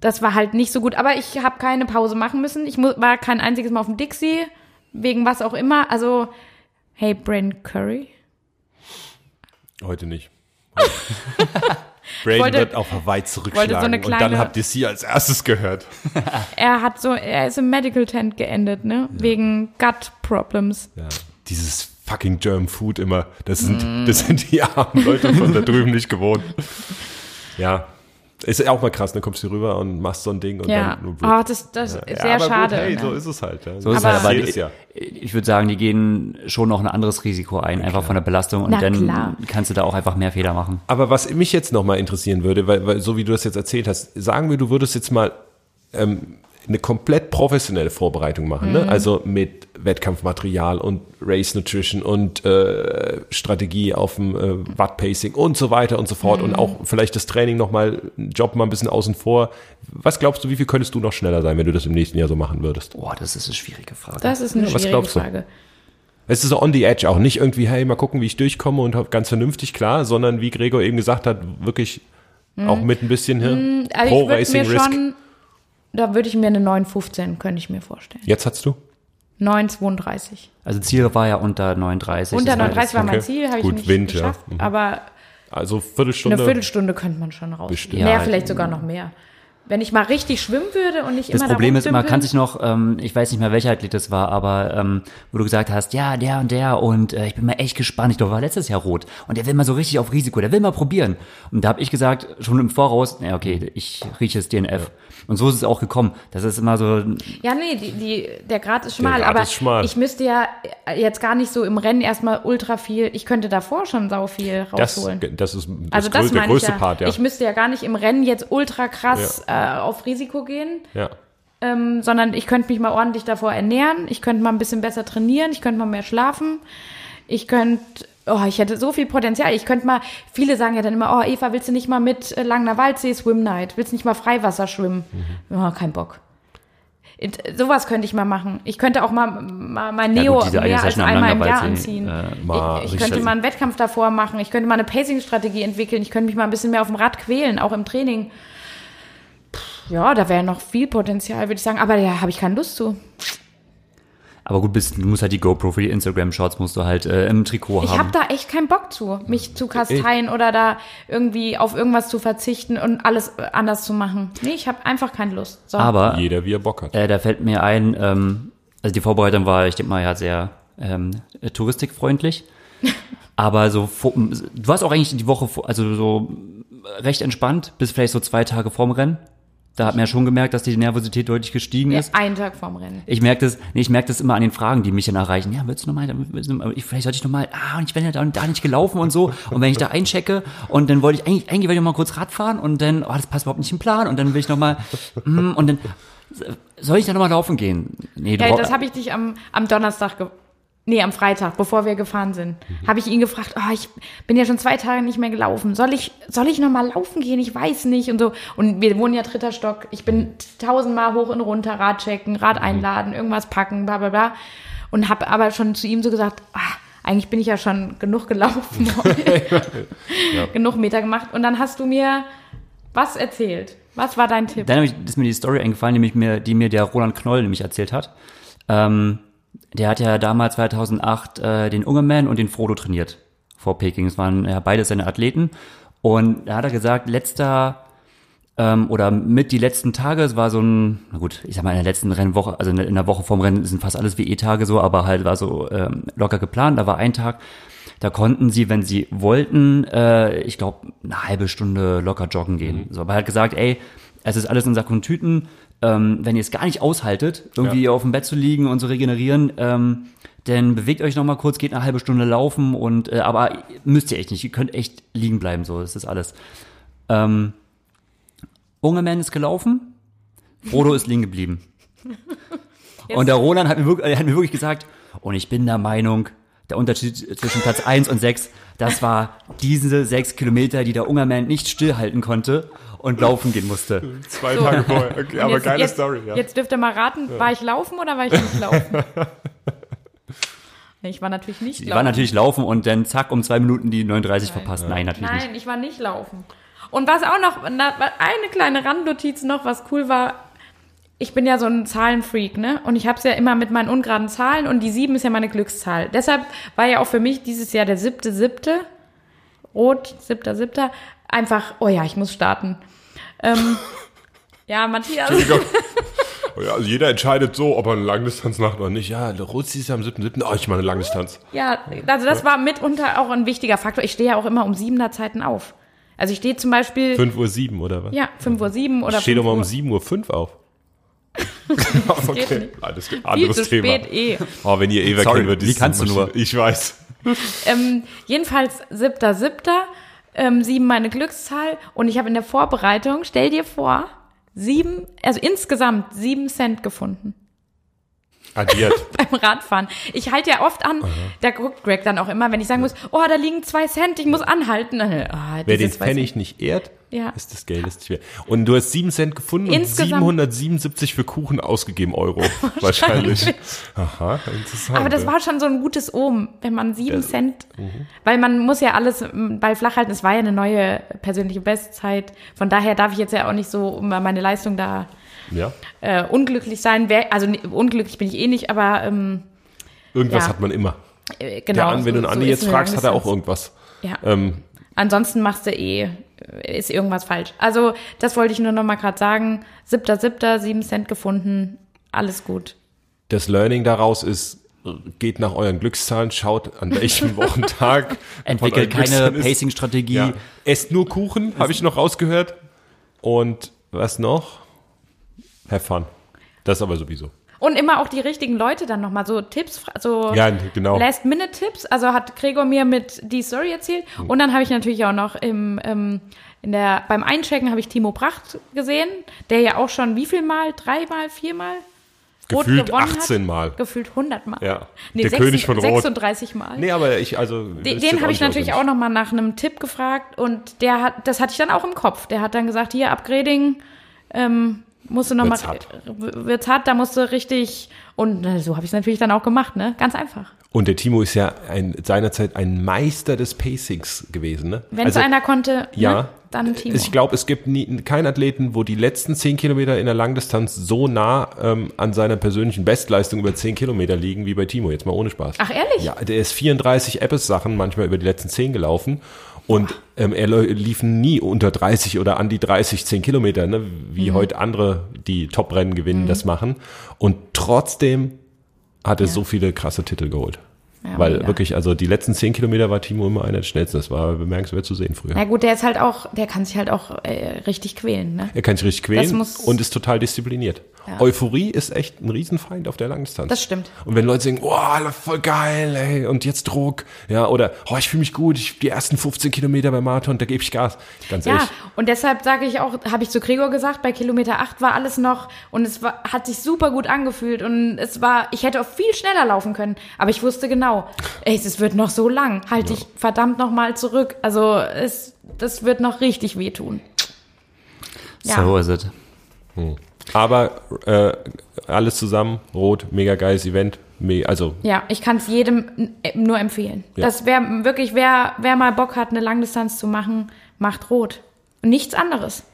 C: Das war halt nicht so gut, aber ich habe keine Pause machen müssen. Ich war kein einziges Mal auf dem Dixie, wegen was auch immer. Also, hey, Brain Curry.
D: Heute nicht. Braden
C: wollte-
D: wird auf Hawaii zurückschlagen
C: so
D: und dann habt ihr sie als erstes gehört.
C: Er hat so, er ist im Medical Tent geendet, ne, wegen Gut Problems.
D: Ja. Dieses fucking German Food immer, das sind, das sind die armen Leute von da drüben nicht gewohnt. Ja, ist ja auch mal krass, dann kommst du rüber und machst so ein Ding und
C: Ja,
D: dann nur
C: oh, das, das ist
D: Ja,
C: sehr
D: aber
C: schade.
D: Gut, hey,
C: ne?
D: so ist es halt. Ja.
B: So ist es
C: Aber-
B: halt, aber
D: jedes Jahr.
B: ich würde sagen, die gehen schon noch ein anderes Risiko ein, einfach von der Belastung und
C: Na
B: dann
C: klar.
B: kannst du da auch einfach mehr Fehler machen.
D: Aber was mich jetzt nochmal interessieren würde, weil, weil so wie du das jetzt erzählt hast, sagen wir, du würdest jetzt mal ähm, eine komplett professionelle Vorbereitung machen, ne? also mit Wettkampfmaterial und Race Nutrition und äh, Strategie auf dem äh, Watt Pacing und so weiter und so fort und auch vielleicht das Training nochmal, Job mal ein bisschen außen vor. Was glaubst du, wie viel könntest du noch schneller sein, wenn du das im nächsten Jahr so machen würdest?
B: Boah, das ist eine schwierige Frage.
C: Das ist eine
D: Ja, was
C: schwierige
D: glaubst du?
C: Frage.
D: Es ist so on the edge auch, nicht irgendwie, hey, mal gucken, wie ich durchkomme und ganz vernünftig klar, sondern wie Gregor eben gesagt hat, wirklich auch mit ein bisschen Hirn.
C: Also
D: Pro
C: da würde ich mir eine 9,15, könnte ich mir vorstellen.
D: Jetzt hast du?
C: 9,32.
B: Also Ziel war ja unter 39.
C: Unter
B: das war
C: 39 war mein
D: okay.
C: Ziel, habe ich
D: Gut,
C: nicht
D: Wind, ja.
C: geschafft.
D: Mhm.
C: Aber
D: Also Viertelstunde.
C: eine Viertelstunde könnte man schon raus.
D: Bestimmt.
C: Mehr
B: Ja,
C: vielleicht sogar noch mehr. Wenn ich mal richtig schwimmen würde und nicht
B: Das
C: immer
B: Problem
C: da
B: ist immer,
C: rumdümpeln.
B: kann sich noch, ähm, ich weiß nicht mehr, welcher Athlet das war, aber ähm, wo du gesagt hast, ja, der und der und äh, ich bin mal echt gespannt, ich glaube, war letztes Jahr rot und der will mal so richtig auf Risiko, der will mal probieren. Und da habe ich gesagt, schon im Voraus, na okay, ich rieche das DNF. Und so ist es auch gekommen. Das ist immer so,
C: Ja, nee, die, die, der Grad ist schmal,
D: Grad
C: aber
D: ist schmal.
C: ich müsste ja jetzt gar nicht so im Rennen erstmal ultra viel, ich könnte davor schon sau viel
D: das,
C: rausholen.
D: das ist das
C: also
D: grö-
C: das
D: der
C: meine
D: größte
C: ich ja.
D: Part, ja.
C: Ich müsste ja gar nicht im Rennen jetzt ultra krass auf Risiko gehen,
D: ja.
C: ähm, sondern ich könnte mich mal ordentlich davor ernähren, ich könnte mal ein bisschen besser trainieren, ich könnte mal mehr schlafen, ich könnte, oh, ich hätte so viel Potenzial. Ich könnte mal, viele sagen ja dann immer, oh Eva, willst du nicht mal mit äh, Langner Waldsee Swim Night? Willst du nicht mal Freiwasser schwimmen?
D: Mhm.
C: Oh, kein Bock. Sowas könnte ich mal machen. Ich könnte auch mal, mal mein
B: Ja,
C: Neo
B: gut, diese eine
C: mehr als einmal im Jahr anziehen.
B: äh,
C: ich ich könnte mal einen Wettkampf davor machen. Ich könnte mal eine Pacing-Strategie entwickeln. Ich könnte mich mal ein bisschen mehr auf dem Rad quälen, auch im Training. Ja, da wäre noch viel Potenzial, würde ich sagen. Aber da habe ich keine Lust zu.
B: aber gut, bist, du musst halt die GoPro für die Instagram-Shots musst du halt äh, im Trikot
C: Ich
B: haben.
C: habe da echt keinen Bock zu, mich zu kasteien oder da irgendwie auf irgendwas zu verzichten und alles äh, anders zu machen. Nee, ich habe einfach keine Lust. So.
B: aber
D: Jeder, wie er Bock hat.
B: Äh, da fällt mir ein, ähm, also die Vorbereitung war, ich denke mal, ja, sehr ähm, äh, touristikfreundlich. Aber so, du warst auch eigentlich die Woche, vor- also so recht entspannt, bis vielleicht so zwei Tage vorm Rennen. Da hat man ja schon gemerkt, dass die Nervosität deutlich gestiegen
C: Ja,
B: ist.
C: einen Tag vorm Rennen.
B: Ich merke das, nee, ich merke das immer an den Fragen, die mich dann erreichen. Ja, willst du nochmal, ich, vielleicht sollte ich nochmal, ah, und ich bin ja da da nicht gelaufen und so. Und wenn ich da einchecke und dann wollte ich eigentlich, eigentlich wollte ich noch mal kurz Rad fahren und dann, oh, das passt überhaupt nicht im Plan und dann will ich nochmal, mm, und dann, soll ich dann nochmal laufen gehen? Nee, du
C: Ja, das habe ich dich am, am Donnerstag, ge nee, am Freitag, bevor wir gefahren sind, habe ich ihn gefragt, oh, ich bin ja schon zwei Tage nicht mehr gelaufen. Soll ich, soll ich noch mal laufen gehen? Ich weiß nicht und so. Und wir wohnen ja dritter Stock. Ich bin tausendmal hoch und runter, Rad checken, Rad einladen, irgendwas packen, bla bla bla. Und habe aber schon zu ihm so gesagt, ah, eigentlich bin ich ja schon genug gelaufen. heute. Genug Meter gemacht. Und dann hast du mir was erzählt. Was war dein Tipp?
B: Dann ich, ist mir die Story eingefallen, die, mir, die mir der Roland Knoll nämlich erzählt hat. Ähm, der hat ja damals 2008 äh, den Ungerman und den Frodo trainiert vor Peking. Es waren ja beide seine Athleten. Und da hat er gesagt, letzter ähm, oder mit die letzten Tage, es war so ein, na gut, ich sag mal in der letzten Rennwoche, also in der- Woche vorm Rennen sind fast alles WE-Tage so, aber halt war so ähm, locker geplant. Da war ein Tag, da konnten sie, wenn sie wollten, äh, ich glaube, eine halbe Stunde locker joggen gehen. So, aber er hat gesagt, ey, es ist alles in Sack und Tüten. Ähm, wenn ihr es gar nicht aushaltet, irgendwie auf dem Bett zu liegen und zu regenerieren, ähm, dann bewegt euch noch mal kurz, geht eine halbe Stunde laufen und äh, aber müsst ihr echt nicht. Ihr könnt echt liegen bleiben, so das ist alles. Ähm, Ungermann ist gelaufen, Frodo ist liegen geblieben. Und der Roland hat mir, wirklich, hat mir wirklich gesagt, und ich bin der Meinung, der Unterschied zwischen Platz 1 und 6, das war diese sechs Kilometer, die der Ungermann nicht stillhalten konnte und laufen gehen musste.
D: Zwei
C: So.
D: Tage vorher. Okay, aber
C: jetzt,
D: geile
C: jetzt,
D: Story, ja.
C: Jetzt dürft ihr mal raten, war ich laufen oder war ich nicht laufen? ich war natürlich nicht
B: Die
C: laufen.
B: war natürlich laufen und dann zack, um zwei Minuten die 39 verpasst. Nein, natürlich nicht.
C: Nein, ich war nicht laufen. Und was auch noch, eine kleine Randnotiz noch, was cool war, ich bin ja so ein Zahlenfreak, ne? Und ich habe es ja immer mit meinen ungeraden Zahlen und die sieben ist ja meine Glückszahl. Deshalb war ja auch für mich dieses Jahr der siebte, siebte, rot, siebter, siebter, einfach, oh ja, ich muss starten. Ähm, ja, Matthias.
D: Ja, also jeder entscheidet so, ob er eine Langdistanz macht oder nicht. Ja, der Rotzi ist ja am 7.7. Oh, ich mache eine Langdistanz.
C: Ja, also das war mitunter auch ein wichtiger Faktor. Ich stehe ja auch immer um siebener Zeiten auf. Also ich stehe zum Beispiel,
D: 5.07 Uhr oder was?
C: ja, 5 Uhr 7 oder
D: Ich stehe doch
C: 5
D: mal um
C: Uhr.
D: 7.05 Uhr auf.
C: geht nicht.
D: Alles,
C: Viel
D: anderes
C: zu
D: Thema.
C: spät eh.
D: Oh, wenn ihr Eva
B: Sorry,
D: kennen würdet,
B: wie kannst du nur?
D: Ich weiß.
C: Ähm, jedenfalls siebter, siebter, ähm, sieben meine Glückszahl. Und ich habe in der Vorbereitung, stell dir vor, sieben, also insgesamt sieben Cent gefunden
D: Addiert.
C: beim Radfahren. Ich halte ja oft an, da guckt Greg dann auch immer, wenn ich sagen muss, oh, da liegen zwei Cent, ich muss anhalten. Ah,
D: Wer den Pfennig nicht ehrt,
C: Ja.
D: ist das Geld ist nicht wert. Und du hast 7 Cent gefunden
C: Insgesamt-
D: und 777 für Kuchen ausgegeben Euro. Wahrscheinlich. Aha, interessant.
C: Aber das war schon so ein gutes Ohm, wenn man sieben
D: Ja.
C: Cent, weil man muss ja alles Ball flach halten. Es war ja eine neue persönliche Bestzeit. Von daher darf ich jetzt ja auch nicht so um meine Leistung da
D: ja.
C: äh, unglücklich sein. Wer, also ne, unglücklich bin ich eh nicht, aber ähm,
D: Irgendwas
C: Ja.
D: hat man immer.
C: äh, genau.
D: Der wenn
C: so-
D: du einen
C: so
D: Andi
C: ist
D: jetzt fragst, hat er auch irgendwas.
C: Ja.
D: Ähm,
C: Ansonsten machst du eh, äh, ist irgendwas falsch. Also das wollte ich nur noch mal gerade sagen. Siebter, siebter, sieben Cent gefunden, alles gut.
D: das Learning daraus ist, geht nach euren Glückszahlen, schaut an welchem Wochentag.
B: Entwickelt keine. Pacing-Strategie.
D: Ja. Esst nur Kuchen, habe ich noch rausgehört. Und was noch? Have fun. Das aber sowieso.
C: Und immer auch die richtigen Leute dann noch mal so Tipps, so
D: Ja, genau.
C: Last-Minute-Tipps. Also hat Gregor mir mit die Story erzählt.
D: Hm.
C: Und dann habe ich natürlich auch noch im, ähm, in der, beim Einchecken habe ich Timo Pracht gesehen, der ja auch schon wie viel Mal? Dreimal, viermal? Rot
D: Gefühlt
C: gewonnen
D: 18 Mal.
C: Hat? Gefühlt 100 Mal.
D: Ja.
C: Nee,
D: Der
C: sechs-
D: König von Rot.
C: 36 Mal.
D: Nee, aber ich, also.
C: Den, den habe ich natürlich auch
D: auswendig.
C: noch mal nach einem Tipp gefragt und der hat, das hatte ich dann auch im Kopf. Der hat dann gesagt, hier Upgrading, ähm, musst du noch
D: Wird's
C: mal,
D: hart.
C: w- wird's hart, da musst du richtig und äh, so habe ich es natürlich dann auch gemacht, ne? Ganz einfach.
D: Und der Timo ist ja ein, seinerzeit ein Meister des Pacings gewesen, ne?
C: Wenn es einer konnte,
D: Ja.
C: ne, dann Timo.
D: Ich glaube, es gibt nie, keinen Athleten, wo die letzten 10 Kilometer in der Langdistanz so nah ähm, an seiner persönlichen Bestleistung über 10 Kilometer liegen wie bei Timo. Jetzt mal ohne Spaß.
C: Ach, ehrlich?
D: Ja, der ist 34 Appes-Sachen manchmal über die letzten 10 gelaufen. Und ähm, er lief nie unter 30 oder an die 30, 10 Kilometer, ne? wie heute andere, die Top-Rennen gewinnen, das machen. Und trotzdem hat er so viele krasse Titel geholt.
C: Ja,
D: Weil
C: mega.
D: wirklich, also die letzten 10 Kilometer war Timo immer einer der schnellsten. Das war bemerkenswert zu sehen früher.
C: Na gut, der ist halt auch, der kann sich halt auch äh, richtig quälen, ne?
D: Er kann sich richtig quälen und ist total diszipliniert.
C: Ja.
D: Euphorie ist echt ein Riesenfeind auf der Langdistanz.
C: Das stimmt.
D: Und wenn Leute sagen, oh, voll geil, ey, und jetzt Druck, ja, oder, oh, ich fühle mich gut, ich, die ersten 15 Kilometer beim Marathon, da gebe ich Gas. Ganz
C: Ja,
D: ehrlich.
C: und deshalb sage ich auch, habe ich zu Gregor gesagt, bei Kilometer 8 war alles noch und es war, hat sich super gut angefühlt und es war, ich hätte auch viel schneller laufen können, aber ich wusste genau, ey, es wird noch so lang, halte ich verdammt noch mal zurück. Also es, das wird noch richtig wehtun. Ja.
B: So ist es.
D: Aber äh, alles zusammen, rot, mega geiles Event. Also,
C: Ja, ich kann es jedem äh, nur empfehlen.
D: Ja.
C: Das wäre wirklich, wer, wer mal Bock hat, eine Langdistanz zu machen, macht rot. Nichts anderes.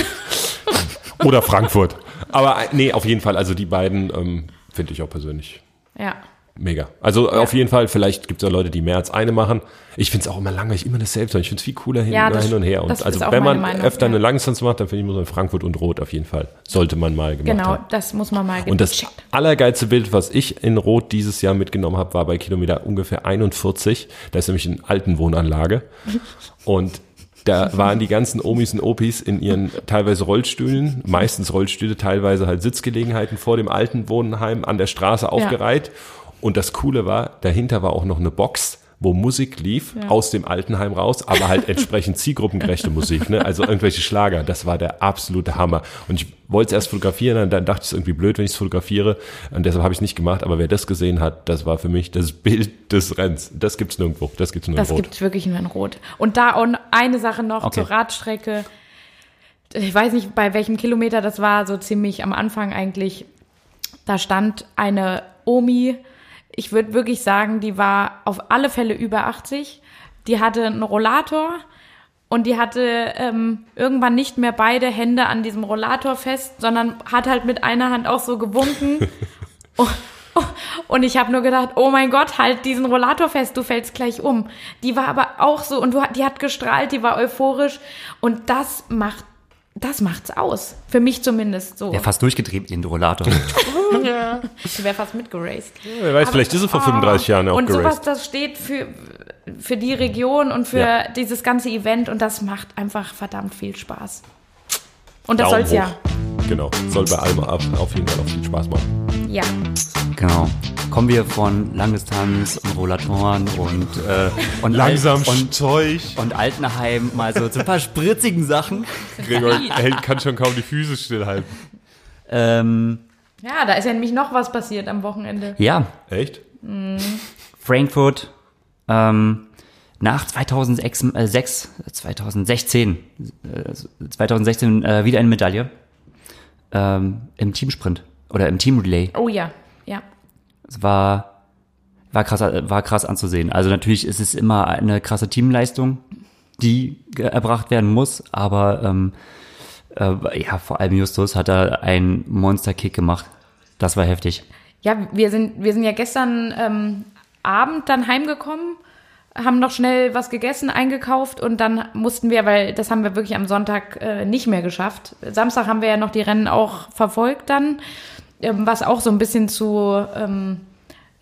D: oder Frankfurt. Aber äh, nee, auf jeden Fall, also die beiden ähm, finde ich auch persönlich
C: Ja.
D: Mega. Also auf jeden Fall, vielleicht gibt es ja Leute, die mehr als eine machen. Ich finde es auch immer langweilig, immer dasselbe. Ich finde es viel cooler hin,
C: Ja, das-
D: hin und her. Und also wenn man
C: Meinung,
D: öfter
C: ja.
D: eine Langdistanz macht, dann finde ich, muss man Frankfurt und Rot auf jeden Fall. Sollte man mal gemacht
C: Genau,
D: haben.
C: das muss man mal
D: Und das allergeilste Bild, was ich in Rot dieses Jahr mitgenommen habe, war bei Kilometer ungefähr 41. Da ist nämlich eine Altenwohnanlage. Und da waren die ganzen Omis und Opis in ihren teilweise Rollstühlen, meistens Rollstühle, teilweise halt Sitzgelegenheiten vor dem alten Wohnheim an der Straße aufgereiht. Und das Coole war, dahinter war auch noch eine Box, wo Musik lief aus dem Altenheim raus, aber halt entsprechend zielgruppengerechte Musik, ne? also irgendwelche Schlager. Das war der absolute Hammer. Und ich wollte es erst fotografieren, dann, dachte ich es irgendwie blöd, wenn ich es fotografiere. Und deshalb habe ich es nicht gemacht. Aber wer das gesehen hat, das war für mich das Bild des Rennens. Das gibt's nirgendwo. Das gibt's nur in
C: Das
D: Rot.
C: gibt's wirklich nur in Rot. Und da auch eine Sache noch
B: Okay.
C: zur Radstrecke. Ich weiß nicht, bei welchem Kilometer das war, so ziemlich am Anfang eigentlich. Da stand eine Omi, ich würde wirklich sagen, die war auf alle Fälle über 80. Die hatte einen Rollator und die hatte ähm, irgendwann nicht mehr beide Hände an diesem Rollator fest, sondern hat halt mit einer Hand auch so gewunken. Und- Und ich habe nur gedacht, oh mein Gott, halt diesen Rollator fest, du fällst gleich um. Die war aber auch so und du, die hat gestrahlt, die war euphorisch und das macht, das macht's aus. Für mich zumindest so.
B: Der fast durchgedreht mit dem Rollator.
C: Ich wäre fast mitgeraced.
D: Wer weiß, vielleicht ist es vor 35 Jahren auch
C: Und sowas,
D: geraced.
C: das steht für, für die Region und für
D: Ja.
C: dieses ganze Event und das macht einfach verdammt viel Spaß. Und das
D: Daumen
C: soll's ja.
D: hoch. Genau. Soll bei allem auf, auf jeden Fall auch viel Spaß machen.
C: Ja.
B: Genau. Kommen wir von Langdistanz und Rollatoren und, äh, und
D: Langsam
B: Alt- und,
D: Zeug.
B: und Altenheim mal so zu ein paar spritzigen Sachen.
D: Gregor hält, kann schon kaum die Füße stillhalten.
B: Ähm,
C: Ja, da ist ja nämlich noch was passiert am Wochenende.
B: ja,
D: Echt?
B: Frankfurt ähm, nach 2006, äh, 6, 2016, äh, 2016 äh, wieder eine Medaille ähm, im Teamsprint oder im Teamrelay.
C: Oh ja.
B: Es war war krass, war krass anzusehen. Also natürlich ist es immer eine krasse Teamleistung, die erbracht werden muss, aber ähm, äh, ja, vor allem Justus hat da einen Monster-Kick gemacht. Das war heftig.
C: Ja, wir sind, wir sind ja gestern ähm, Abend dann heimgekommen, haben noch schnell was gegessen, eingekauft und dann mussten wir, weil das haben wir wirklich am Sonntag äh, nicht mehr geschafft. Samstag haben wir ja noch die Rennen auch verfolgt dann, was auch so ein bisschen zu, ähm,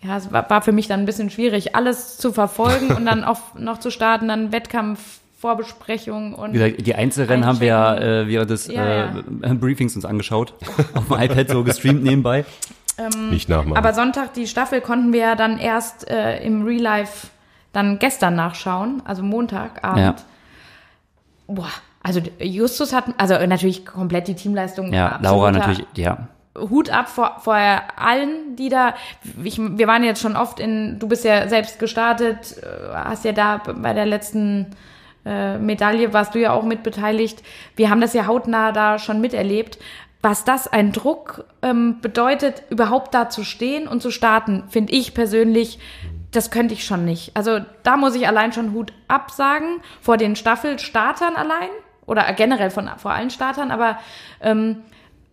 C: ja, es war, war für mich dann ein bisschen schwierig, alles zu verfolgen und dann auch noch zu starten, dann Wettkampf, Vorbesprechung und
B: Wie gesagt, die Einzelrennen haben wir ja äh, während des
C: Ja,
B: äh, Briefings uns angeschaut. Auf dem iPad so gestreamt nebenbei.
D: Nicht nachmachen.
C: Aber Sonntag, die Staffel konnten wir ja dann erst äh, im Real Life dann gestern nachschauen, also Montagabend.
B: Ja.
C: Boah, also Justus hat, also natürlich komplett die Teamleistung.
B: Ja, Laura natürlich, ja.
C: Hut ab vor, vor allen, die da, ich, wir waren jetzt schon oft in, du bist ja selbst gestartet, äh, hast ja da bei der letzten äh, Medaille, warst du ja auch mit beteiligt. Wir haben das ja hautnah da schon miterlebt. Was das ein Druck ähm, bedeutet, überhaupt da zu stehen und zu starten, finde ich persönlich, das könnte ich schon nicht. Also da muss ich allein schon Hut absagen vor den Staffelstartern allein oder generell von vor allen Startern, aber ähm,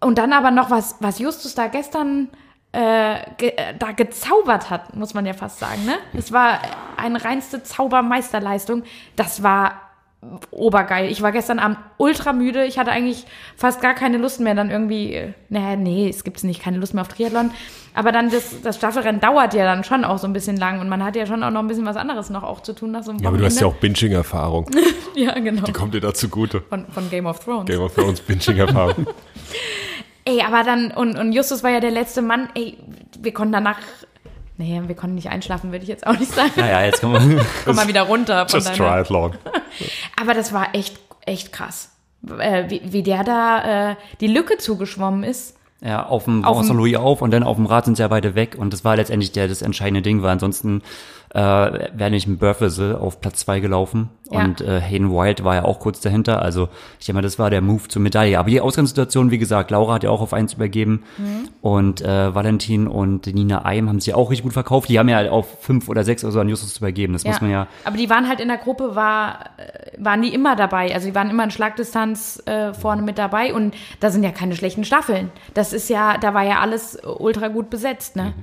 C: und dann aber noch was, was Justus da gestern äh, ge, äh, da gezaubert hat, muss man ja fast sagen. Ne? Es war eine reinste Zaubermeisterleistung. Das war obergeil. Ich war gestern Abend ultra müde. Ich hatte eigentlich fast gar keine Lust mehr, dann irgendwie, äh, naja, nee, es gibt nicht, keine Lust mehr auf Triathlon. Aber dann das, das Staffelrennen dauert ja dann schon auch so ein bisschen lang und man hat ja schon auch noch ein bisschen was anderes noch auch zu tun nach so einem
D: ja, aber du hast ja auch Binging-Erfahrung.
C: Ja, genau.
D: Die kommt dir da zugute.
C: Von, von Game of Thrones.
D: Game of Thrones Binging-Erfahrung.
C: Ey, aber dann, und, und Justus war ja der letzte Mann, ey, wir konnten danach, nee, wir konnten nicht einschlafen, würde ich jetzt auch nicht sagen.
B: Naja, jetzt kommen wir.
C: Komm mal wieder runter von
D: Just
C: deiner.
D: Triathlon.
C: Aber das war echt, echt krass. Äh, wie, wie der da äh, die Lücke zugeschwommen ist.
B: Ja, auf dem
C: Auf dem-
B: Louis auf und dann auf dem Rad sind sie ja beide weg und das war letztendlich der, das entscheidende Ding, weil ansonsten äh, wäre nicht ein Burfessel auf Platz zwei gelaufen
C: Ja.
B: und äh, Hayden Wild war ja auch kurz dahinter, also ich denke mal, das war der Move zur Medaille. Aber die Ausgangssituation, wie gesagt, Laura hat ja auch auf eins übergeben
C: Mhm.
B: und äh, Valentin und Nina Eim haben sie auch richtig gut verkauft. Die haben ja auf fünf oder sechs oder so an Justus übergeben, das muss man ja
C: Aber die waren halt in der Gruppe, war, äh, waren die immer dabei. Also die waren immer in Schlagdistanz äh, vorne mit dabei und da sind ja keine schlechten Staffeln. Das ist ja, da war ja alles ultra gut besetzt, ne?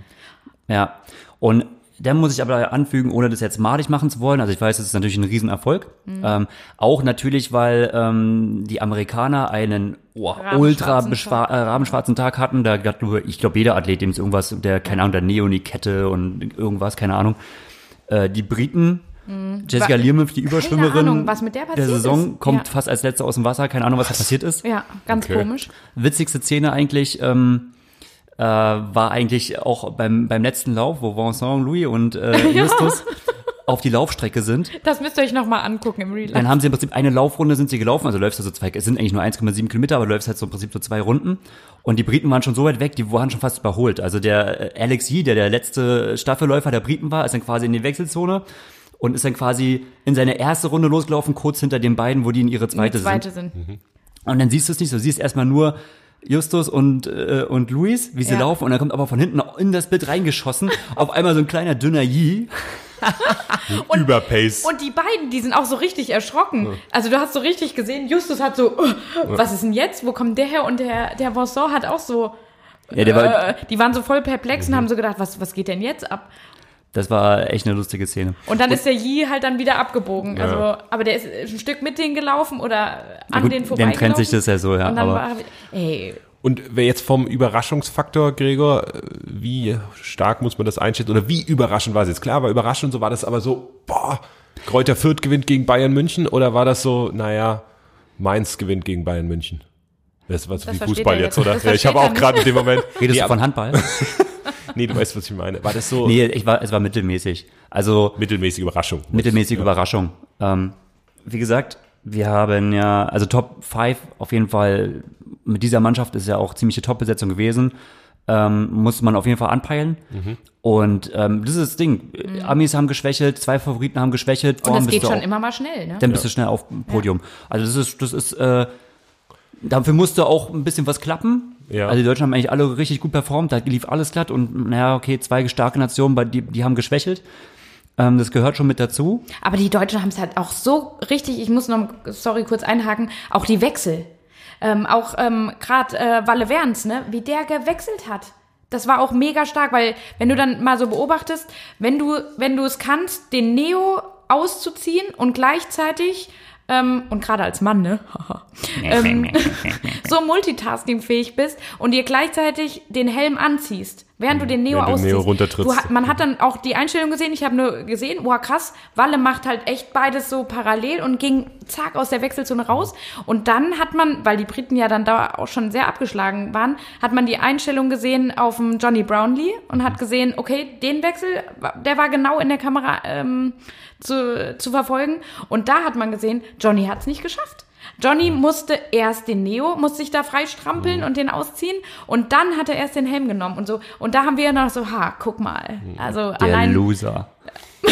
B: Ja, und dann muss ich aber anfügen, ohne das jetzt malig machen zu wollen, also ich weiß, das ist natürlich ein Riesenerfolg, ähm, auch natürlich, weil ähm, die Amerikaner einen oh, ultra äh, rabenschwarzen Tag hatten, da hat nur, ich glaube, jeder Athlet, dem ist irgendwas, der, keine Ahnung, der Neonikette und irgendwas, keine Ahnung, äh, die Briten, Jessica
C: Wa-
B: Learmonth, die Überschwimmerin
C: Ahnung, was mit der passiert
B: Saison,
C: ist.
B: kommt
C: Ja.
B: fast als letzte aus dem Wasser, keine Ahnung, was da passiert ist.
C: Ja, ganz
D: Okay.
C: komisch.
B: witzigste Szene eigentlich ähm, äh, war eigentlich auch beim, beim letzten Lauf, wo Vincent, Louis und äh, Justus auf die Laufstrecke sind.
C: Das müsst ihr euch nochmal angucken im Real
B: Dann haben sie im Prinzip eine Laufrunde sind sie gelaufen, also läufst du so zwei, es sind eigentlich nur 1,7 Kilometer, aber du läufst halt so im Prinzip so zwei Runden. Und die Briten waren schon so weit weg, die waren schon fast überholt. Also der äh, Alex Yee, der der letzte Staffelläufer der Briten war, ist dann quasi in die Wechselzone und ist dann quasi in seine erste Runde losgelaufen, kurz hinter den beiden, wo die in ihre zweite,
C: Die zweite
B: sind.
C: sind.
B: Und dann siehst du es nicht so, du siehst erstmal nur Justus und, äh, und Luis, wie sie
C: Ja.
B: laufen, und dann kommt aber von hinten in das Bild reingeschossen, auf einmal so ein kleiner dünner Yee.
D: Überpace.
C: Und die beiden, die sind auch so richtig erschrocken. Also du hast so richtig gesehen, Justus hat so, "Uh, was ist denn jetzt? Wo kommt der her? Und der, der Vincent hat auch so,
B: Ja, der war,
C: äh, die waren so voll perplex und haben so gedacht, was, was geht denn jetzt ab?
B: Das war echt eine lustige Szene.
C: Und dann ist der Yi halt dann wieder abgebogen.
D: Ja.
C: Also, aber der ist ein Stück mit denen gelaufen oder
B: Ja
C: an
B: gut,
C: denen
B: dann
C: vorbeigelaufen.
B: trennt sich das ja so, ja.
C: Und dann
B: Aber
C: war, ey,
D: Und wer jetzt vom Überraschungsfaktor, Gregor, äh, wie stark muss man das einschätzen? Oder wie überraschend war es jetzt? Klar, war überraschend, so war das aber so, boah, Kräuter Fürth gewinnt gegen Bayern München oder war das so, naja, Mainz gewinnt gegen Bayern München? Das war so
C: Das
D: wie Fußball jetzt,
C: jetzt.
D: oder? Ja, ich habe auch gerade in dem Moment.
B: redest
D: nee,
B: du von Handball?
D: nee, du weißt, was ich meine. War das so
B: nee, ich war, es war mittelmäßig. Also
D: mittelmäßige Überraschung?
B: mittelmäßige
D: Ja.
B: Überraschung. Ähm, wie gesagt, wir haben ja, also Top 5 auf jeden Fall mit dieser Mannschaft ist ja auch ziemliche Top-Besetzung gewesen. Ähm, muss man auf jeden Fall anpeilen.
D: Mhm.
B: Und ähm, das ist das Ding. Amis haben geschwächelt, zwei Favoriten haben geschwächelt.
C: und das geht schon
B: auch-
C: immer mal schnell, ne?
B: Dann bist du schnell auf dem Podium. Also das ist, das ist, äh, dafür musste auch ein bisschen was klappen.
D: Ja.
B: Also die Deutschen haben eigentlich alle richtig gut performt, da lief alles glatt und naja, okay, zwei starke Nationen, die, die haben geschwächelt. Ähm, das gehört schon mit dazu.
C: Aber die Deutschen haben es halt auch so richtig, ich muss noch, sorry, kurz einhaken, auch die Wechsel. Ähm, auch ähm, gerade äh, Walle Werns, ne, wie der gewechselt hat. Das war auch mega stark, weil wenn du dann mal so beobachtest, wenn du, wenn du es kannst, den Neo auszuziehen und gleichzeitig ähm, und gerade als Mann, ne? ähm, so multitaskingfähig bist und dir gleichzeitig den Helm anziehst, während du den Neo
D: Während
C: ausziehst.
D: Neo runtertrittst.
C: Du, man hat dann auch die Einstellung gesehen, ich habe nur gesehen, wow krass, Walle macht halt echt beides so parallel und ging zack aus der Wechselzone raus. Und dann hat man, weil die Briten ja dann da auch schon sehr abgeschlagen waren, hat man die Einstellung gesehen auf dem Johnny Brownlee und hat gesehen, okay, den Wechsel, der war genau in der Kamera ähm, zu, zu verfolgen. Und da hat man gesehen, Johnny hat es nicht geschafft. Johnny musste erst den Neo, musste sich da frei strampeln und den ausziehen und dann hat er erst den Helm genommen und so. Und da haben wir noch so, ha, guck mal. Also
B: Der
C: allein,
B: Loser.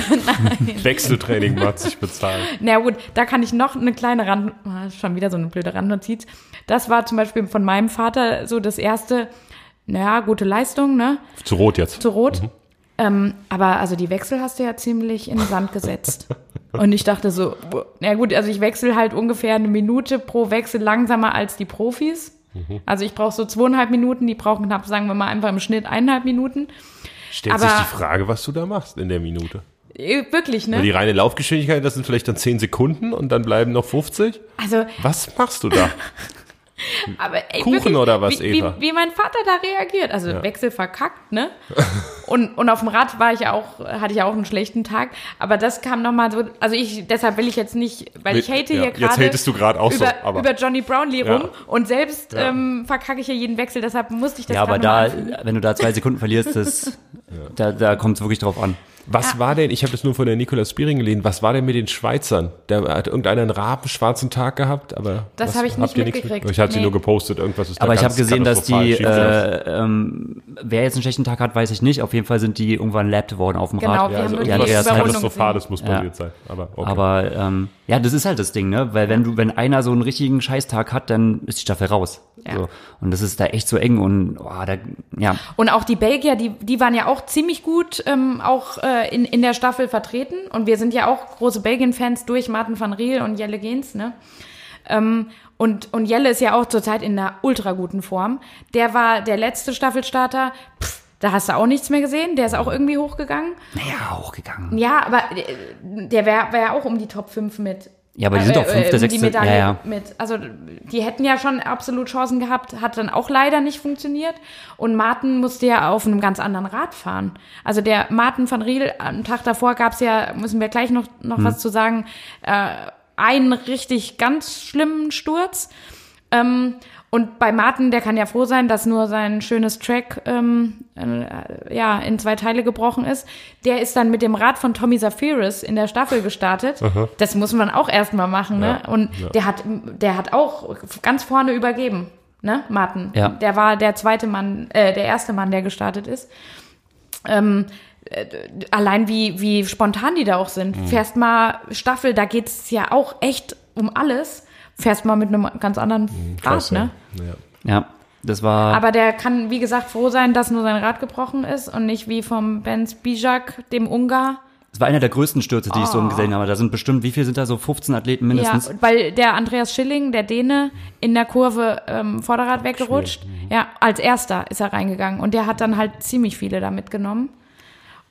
D: Wechseltraining macht sich bezahlen.
C: na gut, da kann ich noch eine kleine Rand, ah, schon wieder so eine blöde Randnotiz. Das war zum Beispiel von meinem Vater so das erste, naja, gute Leistung, ne,
D: Zu rot jetzt.
C: zu rot. Ähm, aber also die Wechsel hast du ja ziemlich in den Sand gesetzt. Und ich dachte so, na gut, also ich wechsle halt ungefähr eine Minute pro Wechsel langsamer als die Profis. Also ich brauche so zweieinhalb Minuten, die brauchen knapp, sagen wir mal, einfach im Schnitt eineinhalb Minuten.
D: Stellt
C: Aber-
D: sich die Frage, was du da machst in der Minute.
C: Äh, Wirklich,
D: Weil
C: ne?
D: die reine Laufgeschwindigkeit, das sind vielleicht dann 10 Sekunden und dann bleiben noch 50.
C: Also,
D: Was machst du da?
C: aber ey,
D: Kuchen
C: wirklich,
D: oder was,
C: wie,
D: Eva?
C: Wie, wie mein Vater da reagiert. Also Wechsel verkackt, ne? Und, und auf dem Rad war ich ja auch, hatte ich ja auch einen schlechten Tag. Aber das kam nochmal so, also ich, deshalb will ich jetzt nicht, weil ich hate
D: Ja,
C: hier
D: jetzt
C: gerade.
D: hatest du gerade auch so,
C: über,
D: aber-
C: über Johnny Brownlee
D: Ja.
C: rum und selbst
D: Ja.
C: ähm, verkacke ich ja jeden Wechsel, deshalb musste ich das
B: Ja, aber da, wenn du da zwei Sekunden verlierst, das, da, da kommt es wirklich drauf an.
D: Was war denn, ich habe das nur von der Nikolaus Spiering gelesen, was war denn mit den Schweizern? Da hat irgendeiner einen rabenschwarzen Tag gehabt, aber
C: Das habe ich nicht mitgekriegt.
D: mit- Ich hatte sie
C: Nee.
D: nur gepostet, irgendwas ist da
B: Aber ich habe gesehen, dass die, äh, ähm, wer jetzt einen schlechten Tag hat, weiß ich nicht. Auf jeden Fall sind die irgendwann lapped worden auf dem
C: Genau,
B: Rad.
C: wir
D: ja, also irgendwas Katastrophales muss
B: Ja.
D: passiert sein. Aber, okay.
B: Aber ähm, ja, das ist halt das Ding, ne? Weil wenn du, wenn einer so einen richtigen Scheißtag hat, dann ist die Staffel raus.
C: Ja.
B: So. Und das ist da echt so eng und oh, da, ja.
C: Und auch die Belgier, die, die waren ja auch ziemlich gut ähm, auch äh, in, in der Staffel vertreten. Und wir sind ja auch große Belgien-Fans durch Martin van Riel und Jelle Gens, ne? Ähm, und, und Jelle ist ja auch zurzeit in einer ultra guten Form. Der war der letzte Staffelstarter. Pff, da hast du auch nichts mehr gesehen. Der ist auch irgendwie hochgegangen.
B: Naja, hochgegangen.
C: Ja, aber äh, der wäre wär ja auch um die Top 5 mit.
B: Ja, aber die sind doch fünfte,
C: um die
B: sechste-
C: Medaille
B: ja, ja.
C: mit. Also die hätten ja schon absolut Chancen gehabt, hat dann auch leider nicht funktioniert. Und Martin musste ja auf einem ganz anderen Rad fahren. Also der Martin van Riel, am Tag davor gab es ja, müssen wir gleich noch, noch
B: Hm.
C: was zu sagen, äh, einen richtig ganz schlimmen Sturz. Ähm, und bei Martin, der kann ja froh sein, dass nur sein schönes Track ähm, äh, ja in zwei Teile gebrochen ist. Der ist dann mit dem Rad von Tommy Zafiris in der Staffel gestartet. Das muss man auch erstmal machen, ne?
D: Ja,
C: Und
D: ja.
C: der hat, der hat auch ganz vorne übergeben, ne? Martin.
B: Ja.
C: Der war der zweite Mann, äh, der erste Mann, der gestartet ist. Ähm, äh, allein wie, wie spontan die da auch sind.
D: Mhm.
C: Fährst mal Staffel, da geht's ja auch echt um alles. Fährst mal mit einem ganz anderen Rad,
D: Mhm, Krass,
C: ne?
D: Ja. Ja.
B: Ja, das war.
C: Aber der kann, wie gesagt, froh sein, dass nur sein Rad gebrochen ist und nicht wie vom Benz Bijak, dem Ungar.
B: Das war einer der größten Stürze, die ich so
C: Oh.
B: gesehen habe. Da sind bestimmt, wie viel sind da so 15 Athleten
C: Ja,
B: mindestens?
C: weil der Andreas Schilling, der Däne, in der Kurve ähm, Vorderrad weggerutscht. Ja, als erster ist er reingegangen und der hat dann halt ziemlich viele da mitgenommen.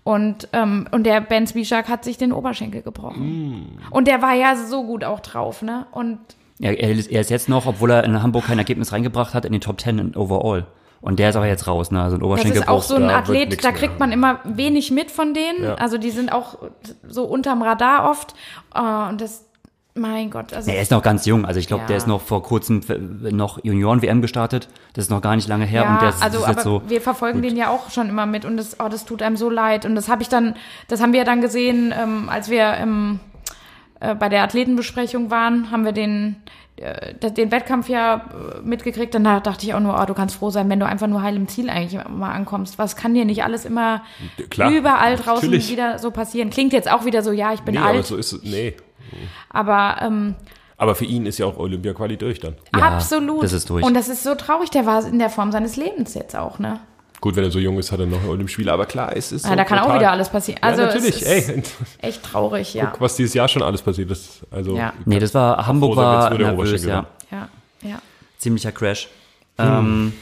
C: Und, ähm, und der Benz Bijak hat sich den Oberschenkel gebrochen. Und der war ja so gut auch drauf, ne? Und
B: Ja, er, ist, er ist jetzt noch, obwohl er in Hamburg kein Ergebnis reingebracht hat, in den Top 10 in Overall. Und der ist aber jetzt raus, ne? Also ein
C: Das
B: Oberschenkelbruch.
C: ist auch so ein
D: da
C: Athlet, da
D: mehr.
C: kriegt man immer wenig mit von denen.
D: Ja.
C: Also die sind auch so unterm Radar oft. Äh, und das, mein Gott, also
B: Ja, er ist noch ganz jung. Also ich glaube,
C: Ja.
B: der ist noch vor kurzem f- noch Junioren-WM gestartet. Das ist noch gar nicht lange her.
C: ja,
B: und der ist,
C: also
B: ist
C: aber
B: jetzt so.
C: wir verfolgen den ja auch schon immer mit und das, oh, das tut einem so leid. Und das habe ich dann, das haben wir dann gesehen, ähm, als wir ähm, äh, bei der Athletenbesprechung waren, haben wir den äh, den Wettkampf ja äh, mitgekriegt, dann da dachte ich auch nur, oh, du kannst froh sein, wenn du einfach nur heil im Ziel eigentlich mal ankommst. Was kann dir nicht alles immer
D: Klar,
C: überall draußen
D: natürlich.
C: wieder so passieren? Klingt jetzt auch wieder so, ja, ich bin
D: Nee, aber
C: alt,
D: so ist es. Nee.
C: aber ähm,
D: Aber für ihn ist ja auch Olympia-Quali durch dann.
B: Ja,
C: absolut.
B: das ist durch.
C: Und das ist so traurig, der war in der Form seines Lebens jetzt auch, ne?
D: Gut, wenn er so jung ist, hat er noch Olympische Spiele. Aber klar, es ist
C: Ja,
D: so
C: da kann auch
D: total-
C: wieder alles passieren. Also
D: ja, natürlich.
C: es ist
D: Ey,
C: echt traurig, ja.
D: guck, was dieses Jahr schon alles passiert ist. Also,
C: Ja.
B: Nee, das war, Hamburg war nervös, ja.
C: Ja, ja.
B: Ziemlicher Crash. Ähm,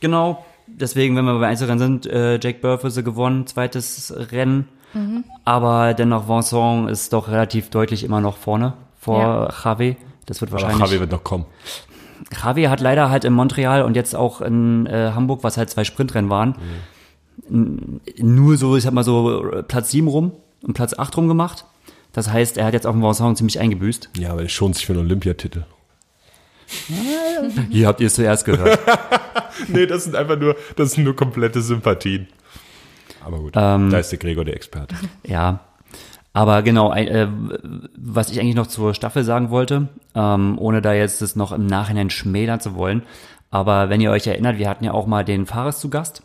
B: genau, deswegen, wenn wir bei Einzelrennen sind, äh, Jake Burfuse gewonnen, zweites Rennen.
C: Mhm.
B: Aber dennoch, Vincent ist doch relativ deutlich immer noch vorne vor
C: Ja.
B: Javi. Das wird
D: aber
B: wahrscheinlich.
D: Javi wird noch kommen.
B: Javi hat leider halt in Montreal und jetzt auch in äh, Hamburg, was halt zwei Sprintrennen waren, n- nur so, ich sag mal so, Platz 7 rum und Platz 8 rum gemacht. Das heißt, er hat jetzt auf dem Vincent ziemlich eingebüßt.
D: Ja, aber er schont sich für einen Olympiatitel.
B: Hier habt ihr es zuerst gehört.
D: nee, das sind einfach nur, das sind nur komplette Sympathien. Aber gut,
B: Ähm,
D: da ist der Gregor der Experte.
B: Ja, aber genau, äh, was ich eigentlich noch zur Staffel sagen wollte, ähm, ohne da jetzt das noch im Nachhinein schmälern zu wollen, aber wenn ihr euch erinnert, wir hatten ja auch mal den Fahrers zu Gast,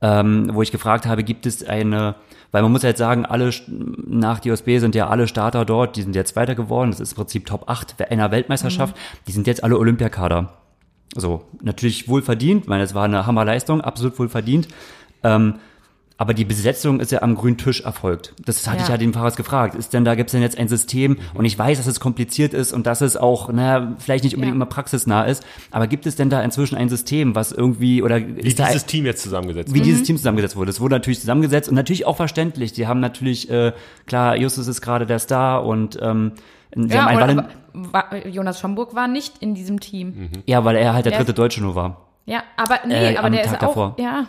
B: ähm, wo ich gefragt habe, gibt es eine, weil man muss jetzt sagen, alle nach DOSB sind ja alle Starter dort, die sind jetzt weiter geworden, das ist im Prinzip Top 8 einer Weltmeisterschaft, die sind jetzt alle Olympiakader. So, natürlich wohl verdient, weil es war eine Hammerleistung, absolut wohl verdient. Ähm, aber die Besetzung ist ja am grünen Tisch erfolgt. Das hatte
C: Ja.
B: ich ja den Fahrers gefragt. Ist denn da gibt's denn jetzt ein System? Und ich weiß, dass es kompliziert ist und dass es auch, na, vielleicht nicht unbedingt
C: Ja.
B: immer praxisnah ist. Aber gibt es denn da inzwischen ein System, was irgendwie oder
D: Wie
B: ist da,
D: dieses Team jetzt zusammengesetzt
B: wie
D: wird.
B: dieses Team zusammengesetzt wurde? Es wurde natürlich zusammengesetzt und natürlich auch verständlich. Die haben natürlich äh, klar, Justus ist gerade der Star und ähm, sie
C: ja
B: haben einen
C: aber, war, Jonas Schomburg war nicht in diesem Team.
B: ja, weil er halt der
C: Der
B: dritte Deutsche nur war.
C: Ja, aber nee,
B: Äh,
C: aber
B: am
C: der
B: Tag
C: ist auch,
B: davor.
C: ja,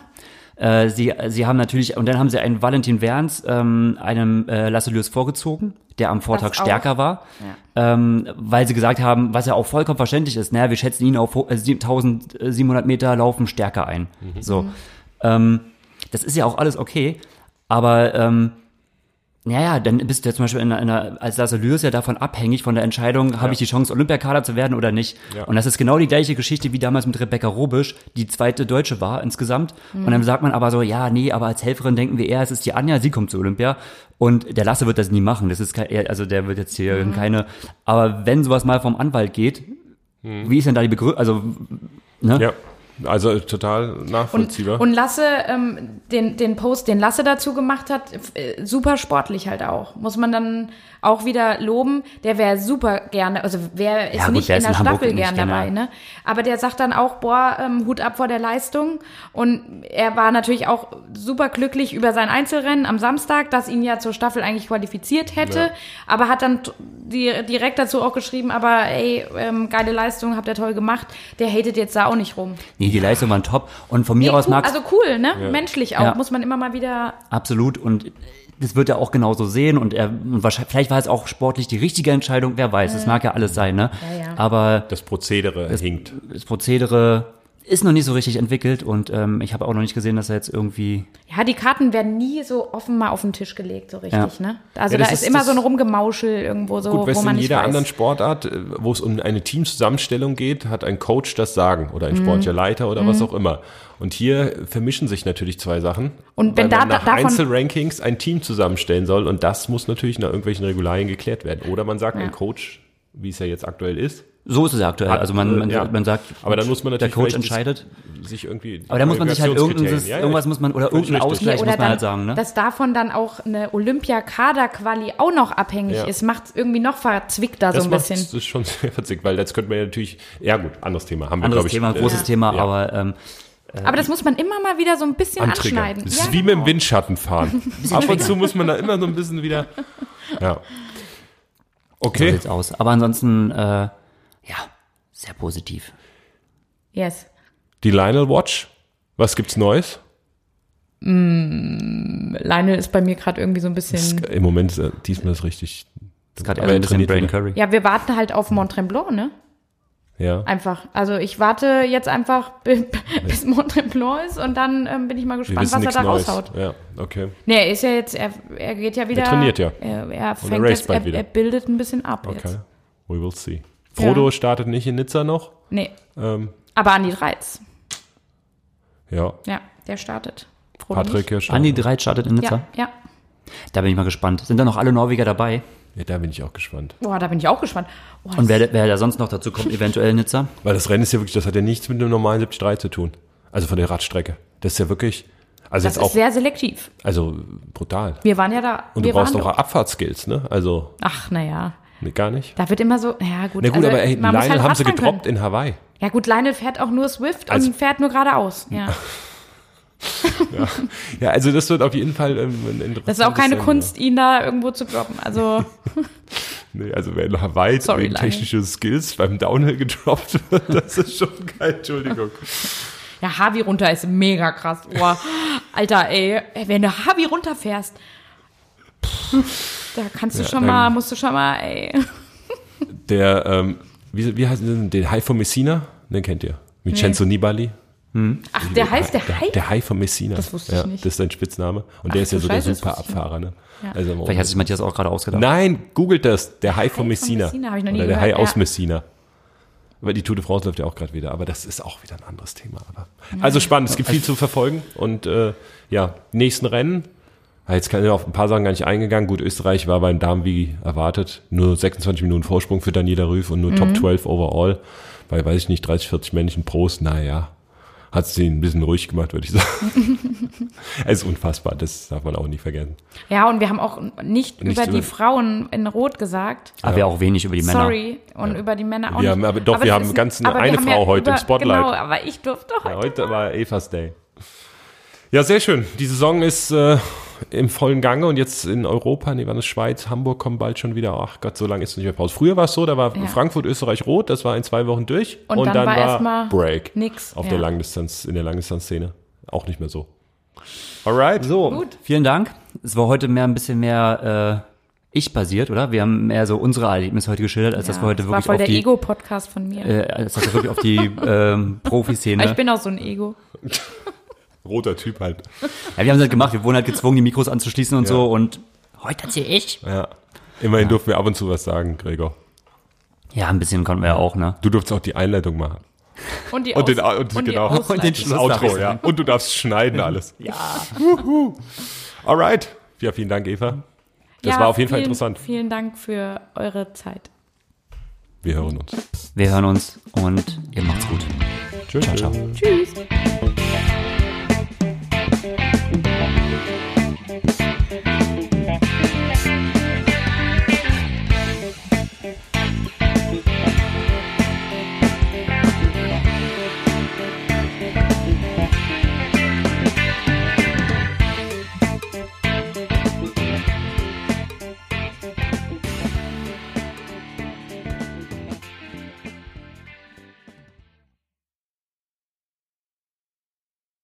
B: Äh, sie, sie haben natürlich, und dann haben sie einen Valentin Werns, ähm, einem äh, Lasselius vorgezogen, der am Vortag stärker war, ähm, weil sie gesagt haben, was ja auch vollkommen verständlich ist, naja, wir schätzen ihn auf äh, sieb- 1700 Meter Laufen stärker ein. So. Ähm, das ist ja auch alles okay, aber ähm, naja, dann bist du ja zum Beispiel in einer, als Lasselius ja davon abhängig von der Entscheidung, habe ich die Chance, Olympiakader zu werden oder nicht.
D: Ja.
B: Und das ist genau die gleiche Geschichte wie damals mit Rebecca Robisch, die zweite Deutsche war insgesamt. Und dann sagt man aber so, ja, nee, aber als Helferin denken wir eher, es ist die Anja, sie kommt zu Olympia. Und der Lasse wird das nie machen. Das ist kein, also der wird jetzt hier keine, aber wenn sowas mal vom Anwalt geht, wie ist denn da die Begründung, also, ne?
D: Ja, also total
C: Und,
D: nachvollziehbar.
C: und Lasse, ähm, den, den Post, den Lasse dazu gemacht hat, äh, super sportlich halt auch. Muss man dann auch wieder loben. Der wäre super gerne, also wer ist
B: Ja, gut,
C: nicht in der Staffel gern
B: gerne.
C: dabei, ne? Aber der sagt dann auch, boah, ähm, Hut ab vor der Leistung. Und er war natürlich auch super glücklich über sein Einzelrennen am Samstag, das ihn ja zur Staffel eigentlich qualifiziert hätte.
D: Ja.
C: Aber hat dann die, direkt dazu auch geschrieben, aber ey, ähm, geile Leistung, habt ihr toll gemacht. Der hatet jetzt da auch nicht rum.
B: Nee, die Leistungen waren top. Und von mir
C: Nee,
B: aus
C: cool,
B: mag
C: also cool, ne? Menschlich auch,
B: Ja.
C: muss man immer mal wieder.
B: Absolut. Und das wird er auch genauso sehen und er, und wahrscheinlich, vielleicht war es auch sportlich die richtige Entscheidung, wer weiß, das mag ja alles sein, ne?
C: Ja, ja.
B: Aber
D: Das Prozedere hinkt.
B: das Prozedere ist noch nicht so richtig entwickelt und ähm, ich habe auch noch nicht gesehen, dass er jetzt irgendwie
C: Ja, die Karten werden nie so offen mal auf den Tisch gelegt, so richtig,
B: Ja.
C: ne? Also
D: Ja,
C: da
D: das
C: ist,
D: ist
C: immer
D: das-
C: so ein Rumgemauschel irgendwo so,
D: Gut,
C: wo
D: weißt du,
C: man
D: in
C: nicht
D: jeder
C: weiß.
D: anderen Sportart, äh, wo es um eine Teamzusammenstellung geht, hat ein Coach das Sagen oder ein
C: Mhm.
D: sportlicher Leiter oder was auch immer. Und hier vermischen sich natürlich zwei Sachen.
C: Und wenn
D: weil
C: da-
D: man nach
C: davon-
D: Einzelrankings ein Team zusammenstellen soll und das muss natürlich nach irgendwelchen Regularien geklärt werden. Oder man sagt, ein Coach, wie es ja jetzt aktuell ist,
B: so ist es ja aktuell.
D: Hat,
B: also man, man,
D: äh, ja.
B: man sagt,
D: Aber dann muss man
B: der
D: natürlich
B: Coach
D: vielleicht das-
B: entscheidet.
D: sich irgendwie.
B: Aber da muss man sich halt
D: Qualifikationskriterien- Ja, ja,
B: irgendwas muss man oder irgendeinen. Ausgleich
C: oder
B: muss man halt sagen, ne?
C: dass davon dann auch eine Olympia-Kader-Quali auch noch abhängig
D: Ja.
C: ist, macht es irgendwie noch verzwickter so
D: Das
C: ein bisschen.
D: das ist schon sehr verzickt, weil jetzt könnte man ja natürlich, ja gut, anderes Thema, haben wir,
B: Anderes
D: ich.
B: Thema,
D: äh,
B: großes Thema,
D: ja.
B: aber ähm,
C: Aber das muss man immer mal wieder so ein bisschen
D: Antrigger.
C: anschneiden.
D: Das
C: Ja,
D: ist wie mit dem Windschatten fahren. Ab und zu muss man da immer so ein bisschen wieder. Ja.
B: so
D: Okay.
B: sieht's aus. Aber ansonsten, äh, ja, sehr positiv.
C: Yes.
D: Die Lionel Watch. Was gibt's Neues?
C: Lionel ist bei mir gerade irgendwie so ein bisschen.
D: Im Moment ist er, diesmal ist richtig.
B: Das ist gerade
D: er
B: so ein bisschen
D: trainiert
B: Brain. Curry.
C: Ja, wir warten halt auf Mont Tremblant, ne?
D: Ja.
C: Einfach. Also ich warte jetzt einfach, bi- bis Tremblant ist und dann ähm, bin ich mal gespannt, was er da
D: Neues.
C: raushaut.
D: Ja, okay.
C: Nee, er ist ja jetzt, er, er geht ja wieder.
D: trainiert ja.
C: Er, er
D: Und
C: fängt
D: er
C: jetzt, er,
D: wieder.
C: er bildet ein bisschen ab
D: Okay.
C: jetzt.
D: We will see. Frodo
C: Ja.
D: startet nicht in Nizza noch.
C: Nee.
D: Ähm,
C: Aber Andi Reiz.
D: ja.
C: Ja, der startet. Frodo
D: Patrick
C: nicht.
D: ja
B: Andi 3 startet in Nizza.
C: Ja, ja.
B: Da bin ich mal gespannt. Sind da noch alle Norweger dabei?
D: Ja, da bin ich auch gespannt.
C: Boah, da bin ich auch gespannt. Oh,
B: Und wer, wer da sonst noch dazu kommt, eventuell Nizza?
D: Weil das Rennen ist ja wirklich, das hat ja nichts mit einem normalen 73 zu tun. Also von der Radstrecke. Das ist ja wirklich, also
C: das
D: jetzt auch,
C: ist sehr selektiv.
D: also brutal.
C: Wir waren ja da.
D: Und
C: wir
D: du brauchst auch. Abfahrtskills, ne? Also,
C: Ach, naja.
D: nee, gar nicht.
C: Da wird immer so, ja gut.
D: Na gut,
C: also,
D: aber ey, Lionel
C: halt
D: haben sie gedroppt
C: können.
D: in Hawaii.
C: Ja gut, Lionel fährt auch nur Swift
D: Also-
C: und fährt nur geradeaus. Ja.
D: Ja, also das wird auf jeden Fall ähm, ein interessantes
C: Das ist auch keine
D: Rennen,
C: Kunst, ihn da irgendwo zu droppen. Also,
D: Ja. Nee, also wer in Hawaii
C: Sorry,
D: wegen technische Skills beim Downhill gedroppt wird, das ist schon geil, Entschuldigung.
C: ja, Harvey runter ist mega krass. Boah, Alter, ey, wenn du Harvey runterfährst, da kannst du schon
D: dann-
C: mal, musst du schon mal, ey.
D: Der, ähm, wie, wie heißt denn den Hai von Messina? Den kennt ihr. Vincenzo Nibali.
C: Ach, der heißt der Hai?
D: Der Hai von Messina.
C: Das wusste ich
D: ja,
C: nicht.
D: Das ist sein Spitzname. Und der ist ja so der
C: Scheiße, das
D: super
C: wusste ich
D: Abfahrer, ne?
C: Ja.
D: Also,
B: Vielleicht hat sich Matthias auch gerade ausgedacht.
D: Nein, googelt das. Der Hai von
C: von
D: Messina.
C: Messina, noch nie
D: Oder der
C: gehört,
D: Hai aus
C: ja.
D: Messina. Weil die Tour de France läuft ja auch gerade wieder, aber das ist auch wieder ein anderes Thema. Aber also spannend, es gibt viel zu verfolgen und äh, ja, nächsten Rennen. Ah, Jetzt kann ich auf ein paar Sachen gar nicht eingegangen. Gut, Österreich war beim Damen wie erwartet. Nur 26 Minuten Vorsprung für Daniela Rüff und nur
C: Mhm.
D: Top 12 overall. Bei, weiß ich nicht, 30, 40 männlichen Pros. Naja, hat sie ein bisschen ruhig gemacht, würde ich sagen. es ist unfassbar, das darf man auch nicht vergessen.
C: Ja, und wir haben auch nicht,
D: Nicht
C: über die
D: über-
C: Frauen in Rot gesagt.
B: Aber wir auch wenig über die Männer.
C: Sorry. Und über die Männer auch
D: Wir
C: nicht.
D: haben aber doch, wir
C: das
D: haben ganz
C: aber wir
D: eine
C: haben
D: Frau heute im Spotlight.
C: Genau, aber ich durfte heute.
D: Ja, heute war Evas Day. Ja, sehr schön. Die Saison ist äh, im vollen Gange und jetzt in Europa, nee, wann ist Schweiz, Hamburg kommen bald schon wieder. Ach Gott, so lange ist es nicht mehr Pause. Früher war es so, da war
C: Ja.
D: Frankfurt, Österreich rot, das war in zwei Wochen durch
C: Und dann war erstmal
D: Break
C: nix,
D: auf
C: ja.
D: der Langdistanz, in der Langdistanzszene. Auch nicht mehr so. Alright.
B: So,
C: Gut.
B: vielen Dank. Es war heute mehr ein bisschen mehr äh, ich basiert, oder? Wir haben mehr so unsere Erlebnisse heute geschildert, als dass
C: Ja,
B: wir heute
C: das war
B: wirklich
C: voll
B: auf
C: der
B: die
C: Ego-Podcast von mir.
B: äh, als dass wir wirklich auf die ähm, Profiszene.
C: Ich bin auch so ein Ego.
D: Roter Typ halt.
B: ja, wir haben es halt gemacht. Wir wurden halt gezwungen, die Mikros anzuschließen und
D: Ja.
B: so. Und heute erzähle ich.
D: Ja. Immerhin durften wir ab und zu was sagen, Gregor.
B: Ja, ein bisschen konnten wir ja auch, ne?
D: Du durftest auch die Einleitung machen.
C: Und die
D: Und den, und,
C: und die
D: genau.
C: Ausleitung.
B: Und den Schluss
D: Outro, ja. Und du darfst schneiden alles.
B: Ja.
D: Alright. Ja, vielen Dank, Eva. Das
C: Ja,
D: war auf jeden Fall
C: vielen,
D: interessant.
C: Vielen Dank für eure Zeit.
D: Wir hören uns.
B: Wir hören uns und ihr macht's gut.
D: Tschüss.
B: Ciao, ciao.
C: Tschüss.